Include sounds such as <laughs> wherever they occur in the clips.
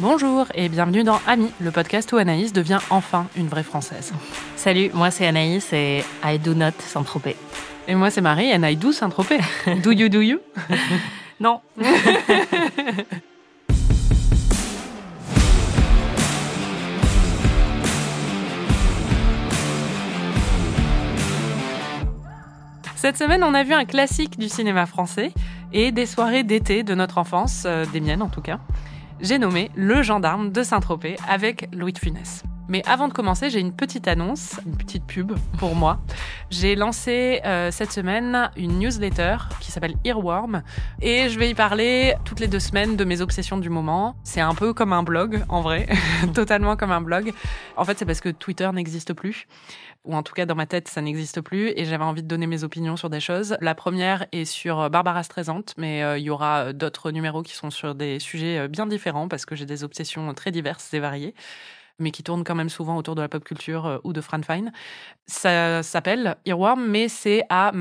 Bonjour et bienvenue dans Ami, le podcast où Anaïs devient enfin une vraie Française. Salut, moi c'est Anaïs et I do not Saint-Tropez. Et moi c'est Marie and I do Saint-Tropez. <laughs> do you do you? <laughs> Non. <laughs> Cette semaine, on a vu un classique du cinéma français et des soirées d'été de notre enfance, euh, des miennes en tout cas. J'ai nommé Le Gendarme de Saint-Tropez avec Louis de Funès. Mais avant de commencer, j'ai une petite annonce, une petite pub pour moi. J'ai lancé euh, cette semaine une newsletter qui s'appelle Earworm et je vais y parler toutes les deux semaines de mes obsessions du moment. C'est un peu comme un blog en vrai, <laughs> totalement comme un blog. En fait, c'est parce que Twitter n'existe plus ou en tout cas dans ma tête, ça n'existe plus, et j'avais envie de donner mes opinions sur des choses. La première est sur euh, Barbara Streisand, mais euh, il y aura euh, d'autres numéros qui sont sur des sujets bien différents, parce que j'ai des obsessions très diverses et variées mais qui tournent quand même souvent autour de la pop culture ou de Fran Fine. Ça s'appelle Earworm, mais c'est à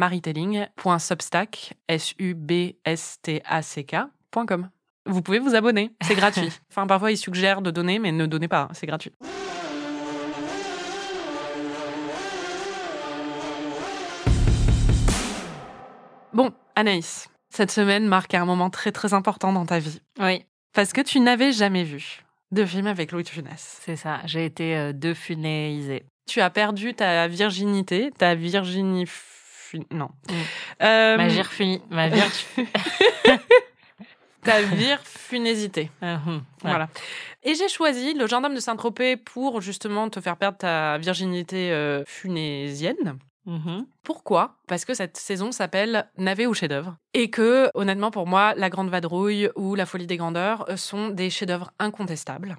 k.com. Vous pouvez vous abonner, c'est gratuit. <laughs> Enfin, parfois, ils suggèrent de donner, mais ne donnez pas, c'est gratuit. Bon, Anaïs, cette semaine marque un moment très très important dans ta vie. Oui. Parce que tu n'avais jamais vu de film avec Louis de Funès. C'est ça, j'ai été euh, defunéisée. Tu as perdu ta virginité, ta virginie... Non. Mm. Euh, ma virfuni... Ma vir... <laughs> ta virfunésité. Uh-huh. <laughs> Voilà. Et j'ai choisi le gendarme de Saint-Tropez pour justement te faire perdre ta virginité euh, funésienne. Mm-hmm. Pourquoi? Parce que cette saison s'appelle Navet ou chef-d'œuvre. Et que, honnêtement, pour moi, La Grande Vadrouille ou La Folie des Grandeurs euh, sont des chefs-d'œuvre incontestables.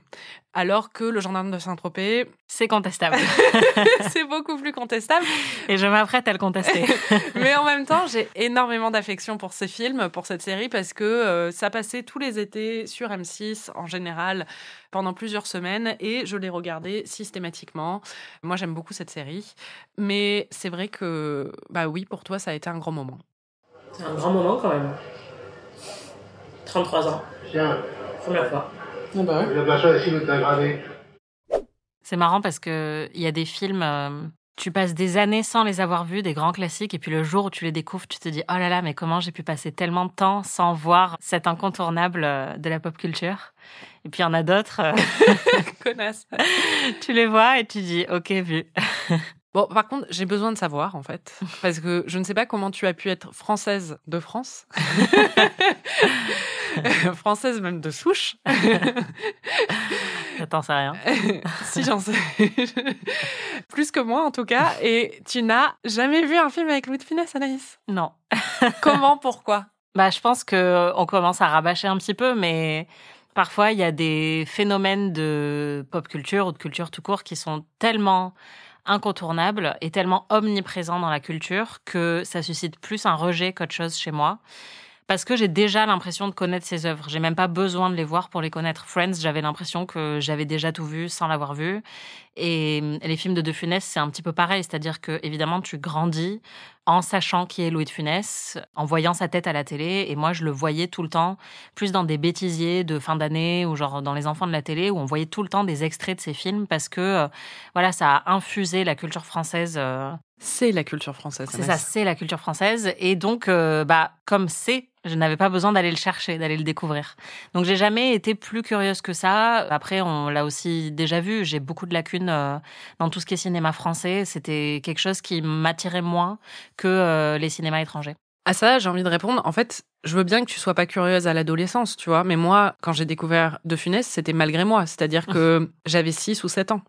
Alors que Le Gendarme de Saint-Tropez. C'est contestable. <laughs> c'est beaucoup plus contestable. Et je m'apprête à le contester. <laughs> Mais en même temps, j'ai énormément d'affection pour ces films, pour cette série, parce que euh, ça passait tous les étés sur M6 en général pendant plusieurs semaines et je l'ai regardé systématiquement. Moi, j'aime beaucoup cette série. Mais c'est vrai que bah oui, pour toi, ça a été un grand moment. C'est un grand moment quand même. 33 ans. Première fois. Ah bah C'est marrant parce que il y a des films, euh, tu passes des années sans les avoir vus, des grands classiques, et puis le jour où tu les découvres, tu te dis oh là là, mais comment j'ai pu passer tellement de temps sans voir cet incontournable euh, de la pop culture? Et puis il y en a d'autres. Euh, <laughs> Connasse. <laughs> tu les vois et tu dis ok vu. <laughs> Bon, par contre, j'ai besoin de savoir, en fait, <laughs> parce que je ne sais pas comment tu as pu être française de France, <laughs> française même de souche. T'en sais rien. <laughs> si, j'en sais. Plus que moi, en tout cas. Et tu n'as jamais vu un film avec Louis de Funès, Anaïs? Non. comment, pourquoi? Bah, je pense que on commence à rabâcher un petit peu, mais parfois, il y a des phénomènes de pop culture ou de culture tout court qui sont tellement incontournable et tellement omniprésent dans la culture que ça suscite plus un rejet qu'autre chose chez moi. Parce que j'ai déjà l'impression de connaître ses œuvres. J'ai même pas besoin de les voir pour les connaître. Friends, j'avais l'impression que j'avais déjà tout vu sans l'avoir vu. Et les films de De Funès, c'est un petit peu pareil. C'est-à-dire que, évidemment, tu grandis en sachant qui est Louis de Funès, en voyant sa tête à la télé. Et moi, je le voyais tout le temps, plus dans des bêtisiers de fin d'année ou genre dans Les Enfants de la télé, où on voyait tout le temps des extraits de ses films parce que, euh, voilà, ça a infusé la culture française. Euh, c'est la culture française. C'est ça, c'est la culture française. Et donc, euh, bah, comme c'est, je n'avais pas besoin d'aller le chercher, d'aller le découvrir. Donc, j'ai jamais été plus curieuse que ça. Après, on l'a aussi déjà vu. J'ai beaucoup de lacunes dans tout ce qui est cinéma français. C'était quelque chose qui m'attirait moins que euh, les cinémas étrangers À ça, j'ai envie de répondre. En fait, je veux bien que tu sois pas curieuse à l'adolescence, tu vois. Mais moi, quand j'ai découvert De Funès, c'était malgré moi. C'est-à-dire que j'avais 6 ou 7 ans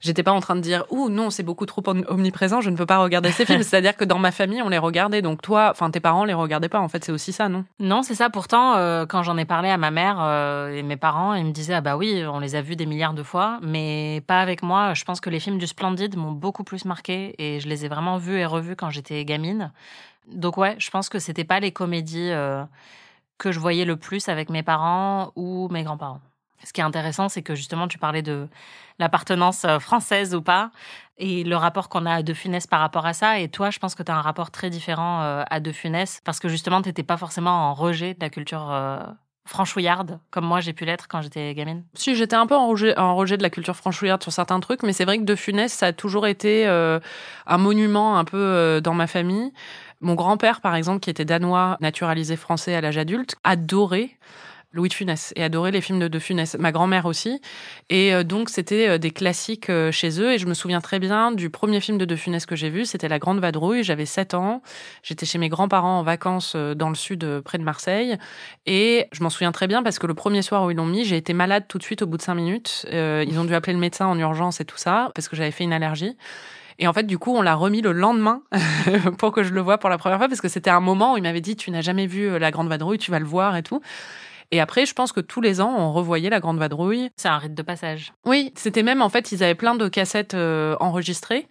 j'étais pas en train de dire ouh non c'est beaucoup trop omniprésent je ne peux pas regarder ces films. <laughs> C'est à dire que dans ma famille on les regardait. Donc toi enfin tes parents les regardaient pas. En fait c'est aussi ça non? Non c'est ça. Pourtant euh, quand j'en ai parlé à ma mère euh, et mes parents ils me disaient ah bah oui on les a vus des milliards de fois. Mais pas avec moi. Je pense que les films du Splendide m'ont beaucoup plus marqué et je les ai vraiment vus et revus quand j'étais gamine. Donc ouais je pense que c'était pas les comédies euh, que je voyais le plus avec mes parents ou mes grands-parents ce qui est intéressant, c'est que justement, tu parlais de l'appartenance euh, française ou pas, et le rapport qu'on a à De Funès par rapport à ça. Et toi, je pense que tu as un rapport très différent euh, à De Funès, parce que justement, tu n'étais pas forcément en rejet de la culture euh, franchouillarde, comme moi j'ai pu l'être quand j'étais gamine Si, j'étais un peu en rejet, en rejet, de la culture franchouillarde sur certains trucs, mais c'est vrai que De Funès, ça a toujours été un monument un peu dans ma famille. Mon grand-père, par exemple, qui était danois, naturalisé français à l'âge adulte, adorait Louis de Funès et adorait les films de De Funès. Ma grand-mère aussi. Et euh, donc, c'était euh, des classiques euh, chez eux. Et je me souviens très bien du premier film de De Funès que j'ai vu. C'était La Grande Vadrouille. J'avais 7 ans. J'étais chez mes grands-parents en vacances dans le sud, près de Marseille. Et je m'en souviens très bien parce que le premier soir où ils l'ont mis, j'ai été malade tout de suite au bout de 5 minutes. ils ont dû appeler le médecin en urgence et tout ça parce que j'avais fait une allergie. Et en fait, du coup, on l'a remis le lendemain <laughs> pour que je le voie pour la première fois parce que c'était un moment où il m'avait dit, tu n'as jamais vu La Grande Vadrouille, tu vas le voir et tout. Et après, je pense que tous les ans, on revoyait la Grande Vadrouille. C'est un rite de passage. Oui, c'était même, en fait, ils avaient plein de cassettes euh, enregistrées.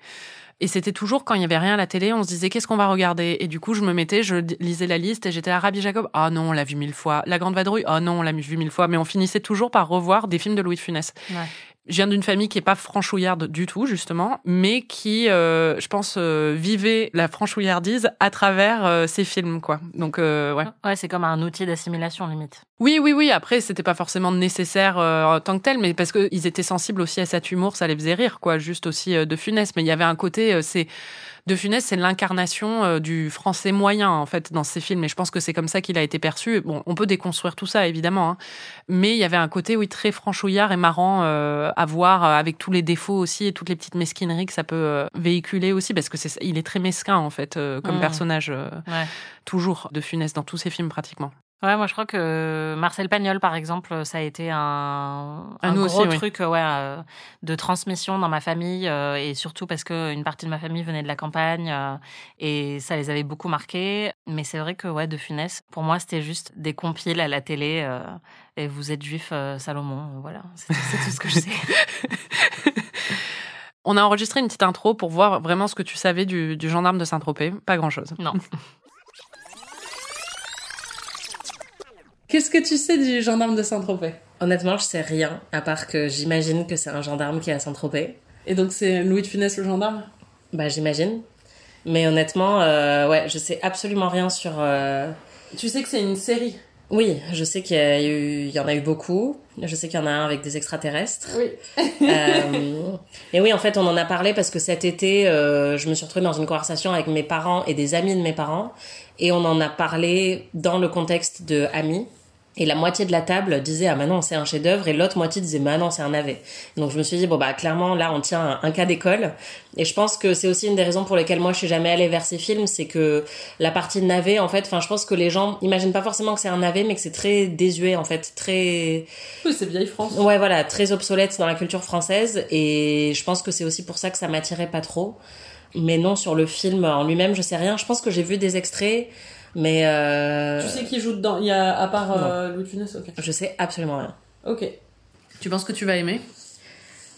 Et c'était toujours quand il y avait rien à la télé, on se disait qu'est-ce qu'on va regarder? Et du coup, je me mettais, je lisais la liste et j'étais à Rabbi Jacob. Ah non, on l'a vu mille fois. La Grande Vadrouille? Ah non, on l'a vu mille fois. Mais on finissait toujours par revoir des films de Louis de Funès. Ouais. Je viens d'une famille qui est pas franchouillarde du tout justement, mais qui, euh, je pense, euh, vivait la franchouillardise à travers euh, ces films, quoi. Donc euh, ouais. Ouais, c'est comme un outil d'assimilation limite. Oui, oui, oui. Après, c'était pas forcément nécessaire en tant que tel, mais parce qu'ils étaient sensibles aussi à cet humour, ça les faisait rire, quoi. Juste aussi de funeste, mais il y avait un côté, c'est de Funès, c'est l'incarnation euh, du français moyen, en fait, dans ses films. Et je pense que c'est comme ça qu'il a été perçu. Bon, on peut déconstruire tout ça, évidemment. Hein. Mais il y avait un côté, oui, très franchouillard et marrant euh, à voir, euh, avec tous les défauts aussi et toutes les petites mesquineries que ça peut véhiculer aussi, parce que c'est, il est très mesquin, en fait, comme mmh. personnage. Toujours de Funès dans tous ses films, pratiquement. Ouais, moi je crois que Marcel Pagnol, par exemple, ça a été un, un gros truc ouais, euh, de transmission dans ma famille euh, et surtout parce qu'une partie de ma famille venait de la campagne euh, et ça les avait beaucoup marqués. Mais c'est vrai que ouais, de Funès, pour moi c'était juste des compiles à la télé et vous êtes juif Salomon, voilà, c'est tout, ce que je sais. <laughs> On a enregistré une petite intro pour voir vraiment ce que tu savais du, du gendarme de Saint-Tropez. Pas grand-chose. Non. <laughs> Qu'est-ce que tu sais du gendarme de Saint-Tropez? Honnêtement, je sais rien, à part que j'imagine que c'est un gendarme qui est à Saint-Tropez. Et donc c'est Louis de Funès le gendarme? Bah j'imagine. Mais honnêtement, euh, ouais, je sais absolument rien sur... Euh, tu sais que c'est une série? Oui, je sais qu'il y, y, en a eu beaucoup. Je sais qu'il y en a un avec des extraterrestres. Oui. euh, <laughs> et oui, en fait, on en a parlé parce que cet été, euh, je me suis retrouvée dans une conversation avec mes parents et des amis de mes parents. Et on en a parlé dans le contexte de amis. Et la moitié de la table disait ah Manon c'est un chef-d'œuvre. Et l'autre moitié disait bah non c'est un navet. Donc je me suis dit bon bah clairement là on tient un, cas d'école. Et je pense que c'est aussi une des raisons pour lesquelles moi je suis jamais allée vers ces films c'est que la partie navet en fait enfin je pense que les gens imaginent pas forcément que c'est un navet mais que c'est très désuet en fait très oui c'est vieille France. Ouais voilà très obsolète dans la culture française. Et je pense que c'est aussi pour ça que ça m'attirait pas trop. Mais non sur le film en lui-même je sais rien. Je pense que j'ai vu des extraits mais euh... Tu sais qui joue dedans Il y a à part euh, Louis Funès Ok. Je sais absolument rien. Ok. Tu penses que tu vas aimer?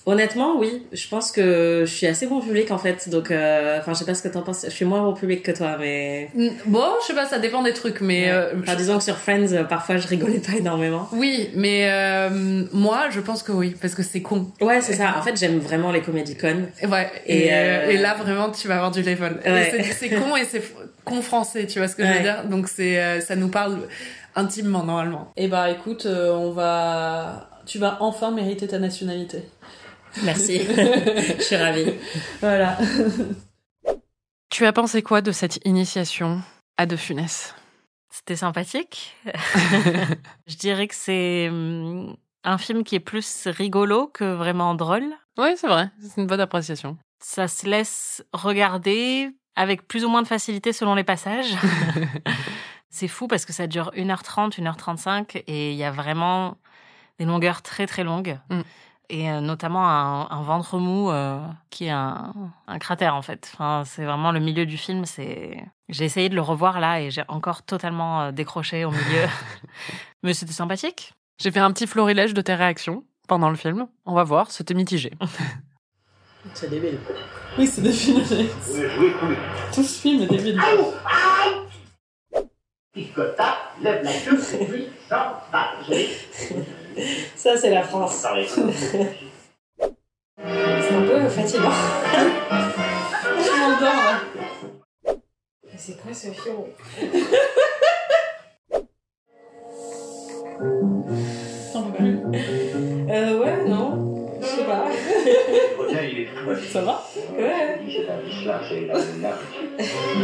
Honnêtement, oui. Je pense que je suis assez bon public en fait. Donc, euh, enfin, je sais pas ce que t'en penses. Je suis moins bon public que toi, mais. Bon, je sais pas, ça dépend des trucs, mais. Euh, disons que sur Friends, euh, parfois, je rigolais pas énormément. Oui, mais euh, moi, je pense que oui, parce que c'est con. Ouais, c'est ça. En fait, j'aime vraiment les comédies connes. Ouais. Et, et, là, vraiment, tu vas avoir du level. Ouais. C'est con et c'est con français, tu vois ce que je veux dire? Donc, c'est, ça nous parle intimement normalement. Et eh bah, écoute, on va. Tu vas enfin mériter ta nationalité. Merci, <laughs> je suis ravie. Voilà. <laughs> Tu as pensé quoi de cette initiation à De Funès? C'était sympathique. <laughs> je dirais que c'est hum, un film qui est plus rigolo que vraiment drôle. Oui, c'est vrai. C'est une bonne appréciation. Ça se laisse regarder avec plus ou moins de facilité selon les passages. <laughs> c'est fou parce que ça dure 1h30, 1h35 et il y a vraiment des longueurs très très longues. Mm et euh, notamment un, ventre mou euh, qui est un, cratère en fait. Enfin, c'est vraiment le milieu du film. C'est j'ai essayé de le revoir là et j'ai encore totalement euh, décroché au milieu, <laughs> mais c'était sympathique. J'ai fait un petit florilège de tes réactions pendant le film. On va voir, c'était mitigé. <laughs> c'est débile. Oui, c'est débile. Tout ce film est débile. lève la queue, Ça, c'est la France. <laughs> c'est un peu fatigant. Je m'endors là. C'est quoi ce film? Euh, ouais, non. Ça va Ouais.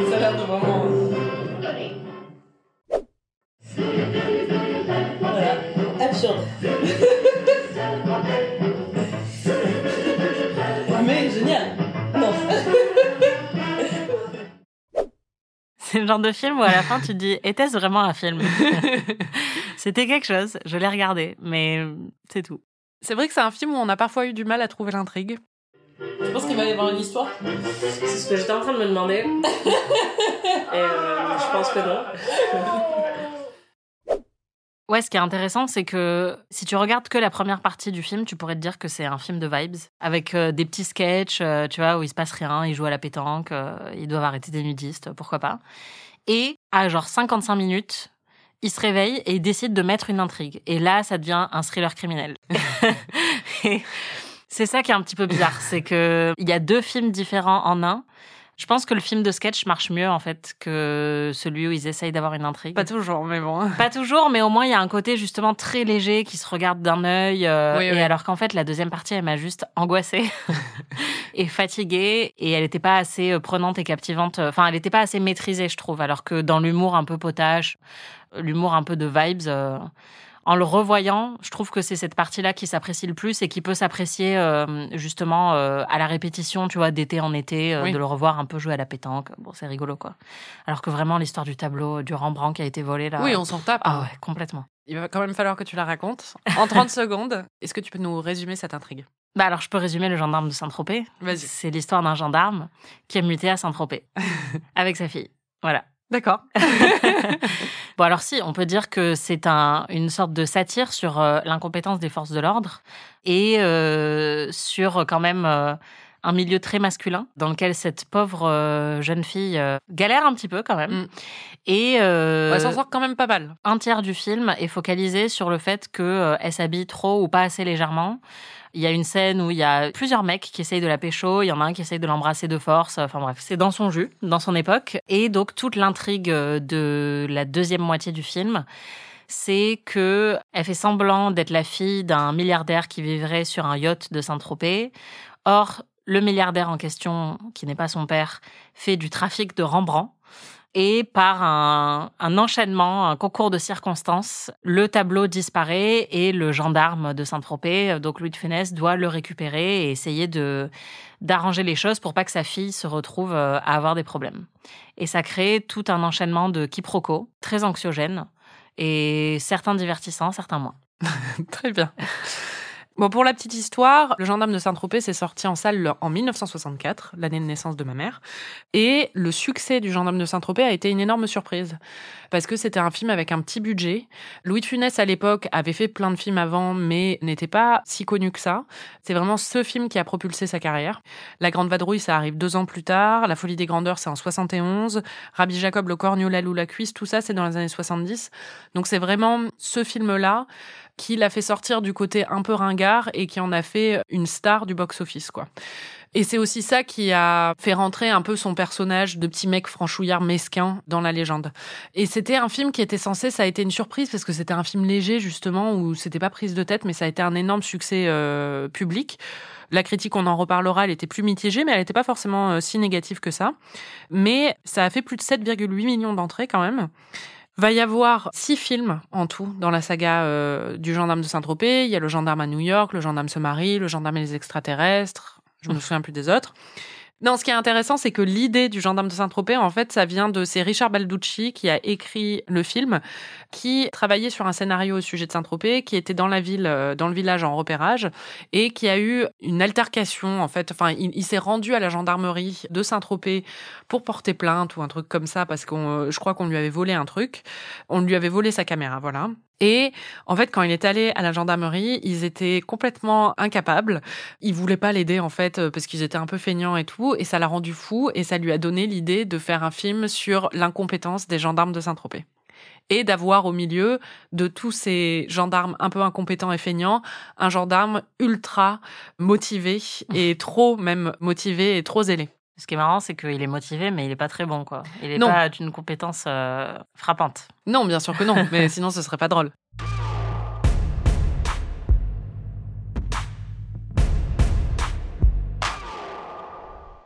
Ça a l'air de vraiment. Voilà. Absurde. <laughs> Mais génial. Non. <laughs> C'est le genre de film où à la fin tu te dis était-ce vraiment un film? <laughs> C'était quelque chose, je l'ai regardé, mais c'est tout. C'est vrai que c'est un film où on a parfois eu du mal à trouver l'intrigue. Je pense qu'il va y avoir une histoire. C'est ce que j'étais en train de me demander. <laughs> Et euh, je pense que non. <laughs> Ouais, ce qui est intéressant, c'est que si tu regardes que la première partie du film, tu pourrais te dire que c'est un film de vibes, avec euh, des petits sketchs, euh, tu vois, où il se passe rien, ils jouent à la pétanque, ils doivent arrêter des nudistes, pourquoi pas. Et à genre 55 minutes, il se réveille et il décide de mettre une intrigue. Et là, ça devient un thriller criminel. <laughs> C'est ça qui est un petit peu bizarre, c'est que il y a deux films différents en un. Je pense que le film de sketch marche mieux en fait que celui où ils essayent d'avoir une intrigue. Pas toujours, mais bon. <laughs> Pas toujours, mais au moins il y a un côté justement très léger qui se regarde d'un œil. euh, Oui, et oui. alors qu'en fait la deuxième partie elle m'a juste angoissée <laughs> et fatiguée et elle n'était pas assez euh, prenante et captivante. Enfin elle n'était pas assez maîtrisée je trouve. Alors que dans l'humour un peu potache, l'humour un peu de vibes. euh, en le revoyant, je trouve que c'est cette partie-là qui s'apprécie le plus et qui peut s'apprécier euh, justement euh, à la répétition, tu vois, d'été en été, euh, Oui. de le revoir un peu jouer à la pétanque. Bon, c'est rigolo, quoi. Alors que vraiment, l'histoire du tableau du Rembrandt qui a été volé, là... Oui, on s'en tape. Ah ouais, complètement. Il va quand même falloir que tu la racontes. En 30 <laughs> secondes, est-ce que tu peux nous résumer cette intrigue? Bah alors, je peux résumer le gendarme de Saint-Tropez. Vas-y. C'est l'histoire d'un gendarme qui est muté à Saint-Tropez <laughs> avec sa fille. Voilà. D'accord. <laughs> Bon, alors si, on peut dire que c'est un, une sorte de satire sur euh, l'incompétence des forces de l'ordre et euh, sur quand même euh, un milieu très masculin dans lequel cette pauvre euh, jeune fille euh, galère un petit peu quand même. Mm. Et euh, s'en sort quand même pas mal. un tiers du film est focalisé sur le fait qu'elle s'habille trop ou pas assez légèrement. Il y a une scène où il y a plusieurs mecs qui essayent de la pécho, il y en a un qui essaye de l'embrasser de force, enfin bref, c'est dans son jus, dans son époque. Et donc toute l'intrigue de la deuxième moitié du film, c'est que elle fait semblant d'être la fille d'un milliardaire qui vivrait sur un yacht de Saint-Tropez. Or, le milliardaire en question, qui n'est pas son père, fait du trafic de Rembrandt. Et par un, enchaînement, un concours de circonstances, le tableau disparaît et le gendarme de Saint-Tropez, donc Louis de Funès, doit le récupérer et essayer de d'arranger les choses pour pas que sa fille se retrouve euh, à avoir des problèmes. Et ça crée tout un enchaînement de quiproquos, très anxiogènes, et certains divertissants, certains moins. <laughs> Très bien. Bon, pour la petite histoire, Le gendarme de Saint-Tropez s'est sorti en salle le- en 1964, l'année de naissance de ma mère. Et le succès du gendarme de Saint-Tropez a été une énorme surprise. Parce que c'était un film avec un petit budget. Louis de Funès, à l'époque, avait fait plein de films avant, mais n'était pas si connu que ça. C'est vraiment ce film qui a propulsé sa carrière. La Grande Vadrouille, ça arrive deux ans plus tard. La Folie des Grandeurs, c'est en 71. Rabbi Jacob, Le Cornu, la Loue, la Cuisse, tout ça, c'est dans les années 70. Donc c'est vraiment ce film-là qui l'a fait sortir du côté un peu ringard et qui en a fait une star du box-office, quoi. Et c'est aussi ça qui a fait rentrer un peu son personnage de petit mec franchouillard mesquin dans la légende. Et c'était un film qui était censé, ça a été une surprise parce que c'était un film léger justement où c'était pas prise de tête, mais ça a été un énorme succès euh, public. La critique, on en reparlera, elle était plus mitigée, mais elle n'était pas forcément euh, si négative que ça. Mais ça a fait plus de 7,8 millions d'entrées quand même. Va y avoir six films en tout dans la saga euh, du gendarme de Saint-Tropez. Il y a le gendarme à New York, le gendarme se marie, le gendarme et les extraterrestres. Je me souviens plus des autres. Non, ce qui est intéressant, c'est que l'idée du gendarme de Saint-Tropez, en fait, ça vient de c'est Richard Balducci qui a écrit le film, qui travaillait sur un scénario au sujet de Saint-Tropez, qui était dans la ville, euh, dans le village en repérage, et qui a eu une altercation, en fait. Enfin, il, s'est rendu à la gendarmerie de Saint-Tropez pour porter plainte ou un truc comme ça, parce qu'on, euh, je crois qu'on lui avait volé un truc. On lui avait volé sa caméra, voilà. Et en fait, quand il est allé à la gendarmerie, ils étaient complètement incapables. Ils voulaient pas l'aider en fait euh, parce qu'ils étaient un peu feignants et tout. Et ça l'a rendu fou et ça lui a donné l'idée de faire un film sur l'incompétence des gendarmes de Saint-Tropez et d'avoir au milieu de tous ces gendarmes un peu incompétents et feignants un gendarme ultra motivé et trop même motivé et trop zélé. Ce qui est marrant, c'est qu'il est motivé, mais il n'est pas très bon, quoi. Il n'est pas d'une compétence euh, frappante. Non, bien sûr que non, mais <laughs> sinon ce serait pas drôle.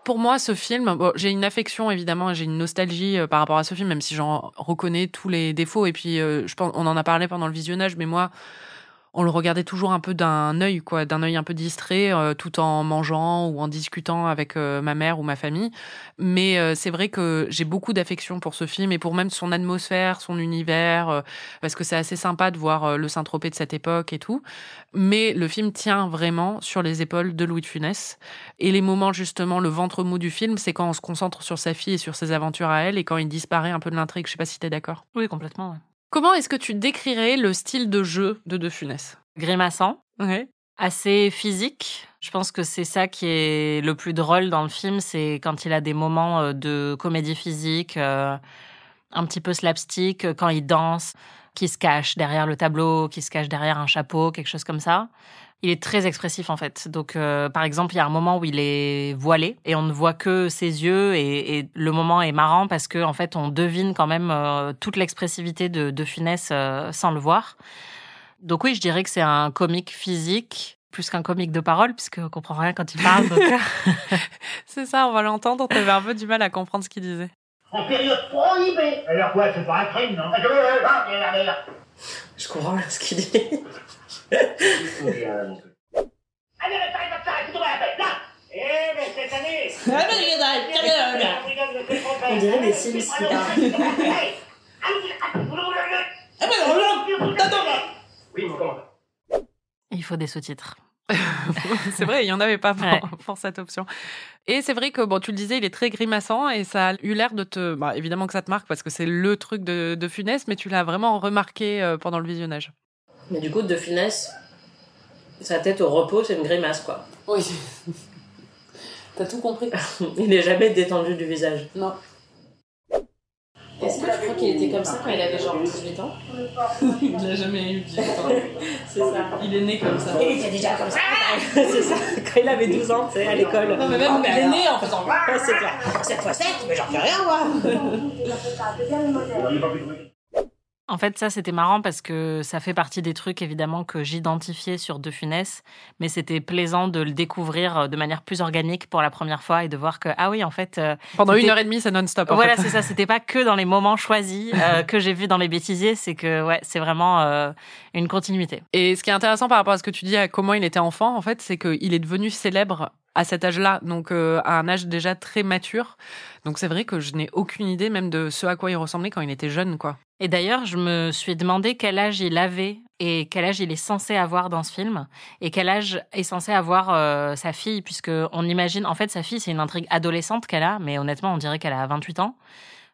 Pour moi, ce film, bon, j'ai une affection évidemment, j'ai une nostalgie euh, par rapport à ce film, même si j'en reconnais tous les défauts. Et puis, euh, je pense, on en a parlé pendant le visionnage, mais moi, on le regardait toujours un peu d'un œil, quoi, d'un œil un peu distrait, euh, tout en mangeant ou en discutant avec euh, ma mère ou ma famille. Mais euh, c'est vrai que j'ai beaucoup d'affection pour ce film et pour même son atmosphère, son univers, parce que c'est assez sympa de voir le Saint-Tropez de cette époque et tout. Mais le film tient vraiment sur les épaules de Louis de Funès. Et les moments, justement, le ventre mou du film, c'est quand on se concentre sur sa fille et sur ses aventures à elle et quand il disparaît un peu de l'intrigue. Je sais pas si t'es d'accord. Oui, complètement. Comment est-ce que tu décrirais le style de jeu de De Funès? Grimaçant. Assez physique. Je pense que c'est ça qui est le plus drôle dans le film, c'est quand il a des moments euh, de comédie physique, euh, un petit peu slapstick, quand il danse, qui se cache derrière le tableau, qui se cache derrière un chapeau, quelque chose comme ça il est très expressif en fait. Donc, euh, par exemple, il y a un moment où il est voilé et on ne voit que ses yeux et, le moment est marrant parce que en fait, on devine quand même euh, toute l'expressivité de, de Funès euh, sans le voir. Donc oui, je dirais que c'est un comique physique plus qu'un comique de parole puisqu'on comprend rien quand il parle. <laughs> c'est ça, on va l'entendre. On avait un peu du mal à comprendre ce qu'il disait. En période prohibée. Alors quoi, c'est pas un crime, non? Je comprends ce qu'il dit. <laughs> Allez, mais cette année <laughs> On dirait des Sims qui Il faut des sous-titres. <laughs> c'est vrai, il n'y en avait pas pour, cette option. Et c'est vrai que, bon, tu le disais, il est très grimaçant et ça a eu l'air de te. Bah, évidemment que ça te marque parce que c'est le truc de, de Funès, mais tu l'as vraiment remarqué euh, pendant le visionnage. Mais du coup, de finesse, sa tête au repos, c'est une grimace, quoi. Oui. <laughs> T'as tout compris. <laughs> il n'est jamais détendu du visage. Non. Est-ce que tu crois qu'il était comme ça quand il avait genre 18 ans Il n'a jamais eu 18 ans. <laughs> c'est ça. Il est né comme ça. Il était déjà comme ça <laughs> C'est ça, quand il avait 12 ans, tu sais, à l'école. Non, mais même oh, il est né en faisant. <laughs> C'est clair. 7 fois 7, mais j'en fais rien, moi en fait, ça, c'était marrant parce que ça fait partie des trucs, évidemment, que j'identifiais sur De Funès, mais c'était plaisant de le découvrir euh, de manière plus organique pour la première fois et de voir que, ah oui, en fait... Euh, Pendant une heure et demie, c'est non-stop. Voilà, c'est ça. C'était pas que dans les moments choisis euh, <laughs> que j'ai vu dans les bêtisiers, c'est que, ouais, c'est vraiment une continuité. Et ce qui est intéressant par rapport à ce que tu dis à comment il était enfant, en fait, c'est qu'il est devenu célèbre à cet âge-là, donc à un âge déjà très mature. Donc c'est vrai que je n'ai aucune idée même de ce à quoi il ressemblait quand il était jeune, quoi. Et d'ailleurs, je me suis demandé quel âge il avait et quel âge il est censé avoir dans ce film et quel âge est censé avoir euh, sa fille, puisque on imagine, en fait, sa fille, c'est une intrigue adolescente qu'elle a, mais honnêtement, on dirait qu'elle a 28 ans.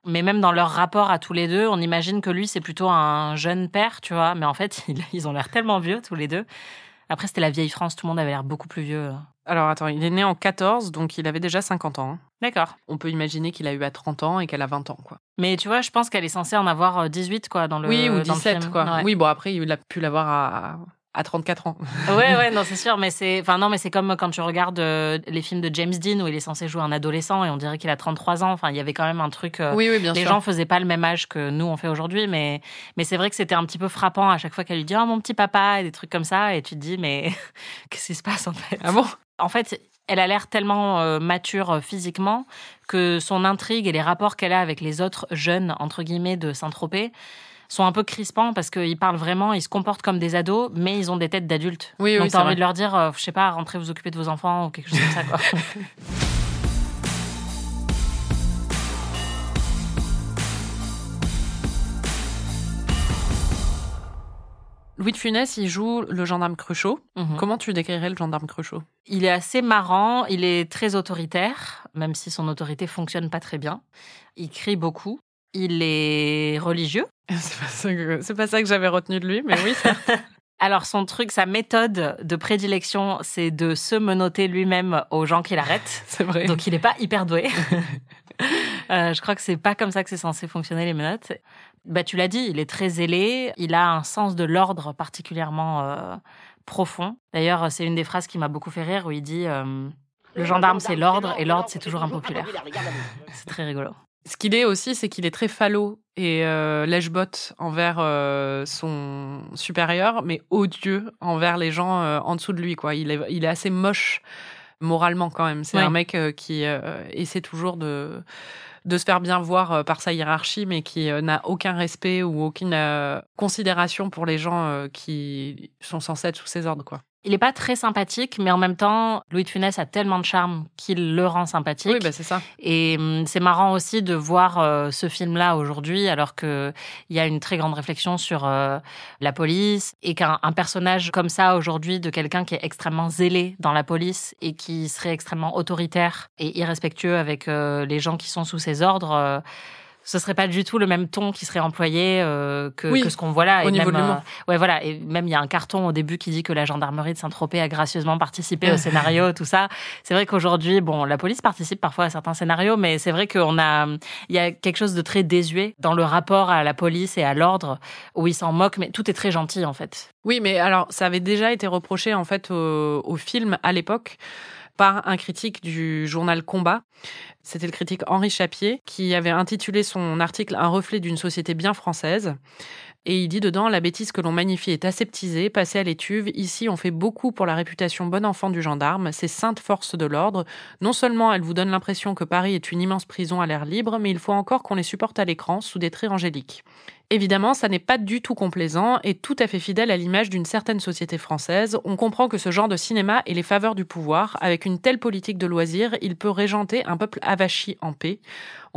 Mais même dans leur rapport à tous les deux, on imagine que lui, c'est plutôt un jeune père, tu vois. Mais en fait, <laughs> ils ont l'air tellement vieux, tous les deux. Après, c'était la vieille France, tout le monde avait l'air beaucoup plus vieux. Alors attends, il est né en 14, donc il avait déjà 50 ans. Hein. D'accord. On peut imaginer qu'il a eu à 30 ans et qu'elle a 20 ans, quoi. Mais tu vois, je pense qu'elle est censée en avoir 18, euh, quoi, dans le Oui, ou 17, quoi. Oui, bon, après, il a pu l'avoir à, à 34 ans. <laughs> ouais, ouais, non, c'est sûr, mais c'est, enfin non, mais c'est comme quand tu regardes euh, les films de James Dean où il est censé jouer un adolescent et on dirait qu'il a 33 ans. Enfin, il y avait quand même un truc. Euh, oui, oui, bien les gens faisaient pas le même âge que nous on fait aujourd'hui, mais mais c'est vrai que c'était un petit peu frappant à chaque fois qu'elle lui dit oh mon petit papa et des trucs comme ça et tu te dis mais <laughs> qu'est-ce qui se passe en fait? Ah bon? En fait, elle a l'air tellement euh, mature physiquement que son intrigue et les rapports qu'elle a avec les autres jeunes, entre guillemets, de Saint-Tropez sont un peu crispants parce qu'ils parlent vraiment, ils se comportent comme des ados, mais ils ont des têtes d'adultes. Oui, Donc t'as envie de leur dire, euh, je sais pas, rentrez vous occuper de vos enfants ou quelque chose comme ça, quoi. <laughs> Louis de Funès, il joue le gendarme Cruchot. Mhm. Comment tu décrirais le gendarme Cruchot? Il est assez marrant, il est très autoritaire, même si son autorité fonctionne pas très bien. Il crie beaucoup. Il est religieux. <laughs> C'est pas ça que, j'avais retenu de lui, mais oui. <laughs> Alors son truc, sa méthode de prédilection, c'est de se menoter lui-même aux gens qu'il arrête. <laughs> c'est vrai. Donc il n'est pas hyper doué. Euh, je crois que c'est pas comme ça que c'est censé fonctionner les menottes. Bah, tu l'as dit, il est très zélé, il a un sens de l'ordre particulièrement euh, profond. D'ailleurs, c'est une des phrases qui m'a beaucoup fait rire où il dit euh, Le gendarme, c'est l'ordre et l'ordre, c'est toujours impopulaire. c'est très rigolo. Ce qu'il est aussi, c'est qu'il est très falot et euh, lèche-botte envers euh, son supérieur, mais odieux envers les gens en dessous de lui. Quoi. Il, est, il est assez moche moralement quand même. C'est Ouais. un mec euh, qui euh, essaie toujours de de se faire bien voir euh, par sa hiérarchie, mais qui euh, n'a aucun respect ou aucune euh, considération pour les gens euh, qui sont censés être sous ses ordres, quoi. Il est pas très sympathique, mais en même temps, Louis de Funès a tellement de charme qu'il le rend sympathique. Oui, bah c'est ça. Et hum, c'est marrant aussi de voir euh, ce film-là aujourd'hui, alors que il y a une très grande réflexion sur euh, la police et qu'un un personnage comme ça aujourd'hui, de quelqu'un qui est extrêmement zélé dans la police et qui serait extrêmement autoritaire et irrespectueux avec euh, les gens qui sont sous ses ordres. Euh, ce serait pas du tout le même ton qui serait employé euh, que, Oui, que ce qu'on voit là. au Et niveau même, de l'humour. ouais, voilà. Et même il y a un carton au début qui dit que la gendarmerie de Saint-Tropez a gracieusement participé au <laughs> scénario, tout ça. C'est vrai qu'aujourd'hui, bon, la police participe parfois à certains scénarios, mais c'est vrai qu'on a, il y a quelque chose de très désuet dans le rapport à la police et à l'ordre où ils s'en moquent, mais tout est très gentil en fait. Oui, mais alors ça avait déjà été reproché en fait au, au film à l'époque par un critique du journal Combat. C'était le critique Henri Chapier qui avait intitulé son article Un reflet d'une société bien française. Et il dit dedans La bêtise que l'on magnifie est aseptisée, passée à l'étuve. Ici, on fait beaucoup pour la réputation bon enfant du gendarme, ces saintes forces de l'ordre. Non seulement elles vous donnent l'impression que Paris est une immense prison à l'air libre, mais il faut encore qu'on les supporte à l'écran sous des traits angéliques. Évidemment, ça n'est pas du tout complaisant et tout à fait fidèle à l'image d'une certaine société française. On comprend que ce genre de cinéma est les faveurs du pouvoir. Avec une telle politique de loisirs, il peut régenter un peuple avachi en paix.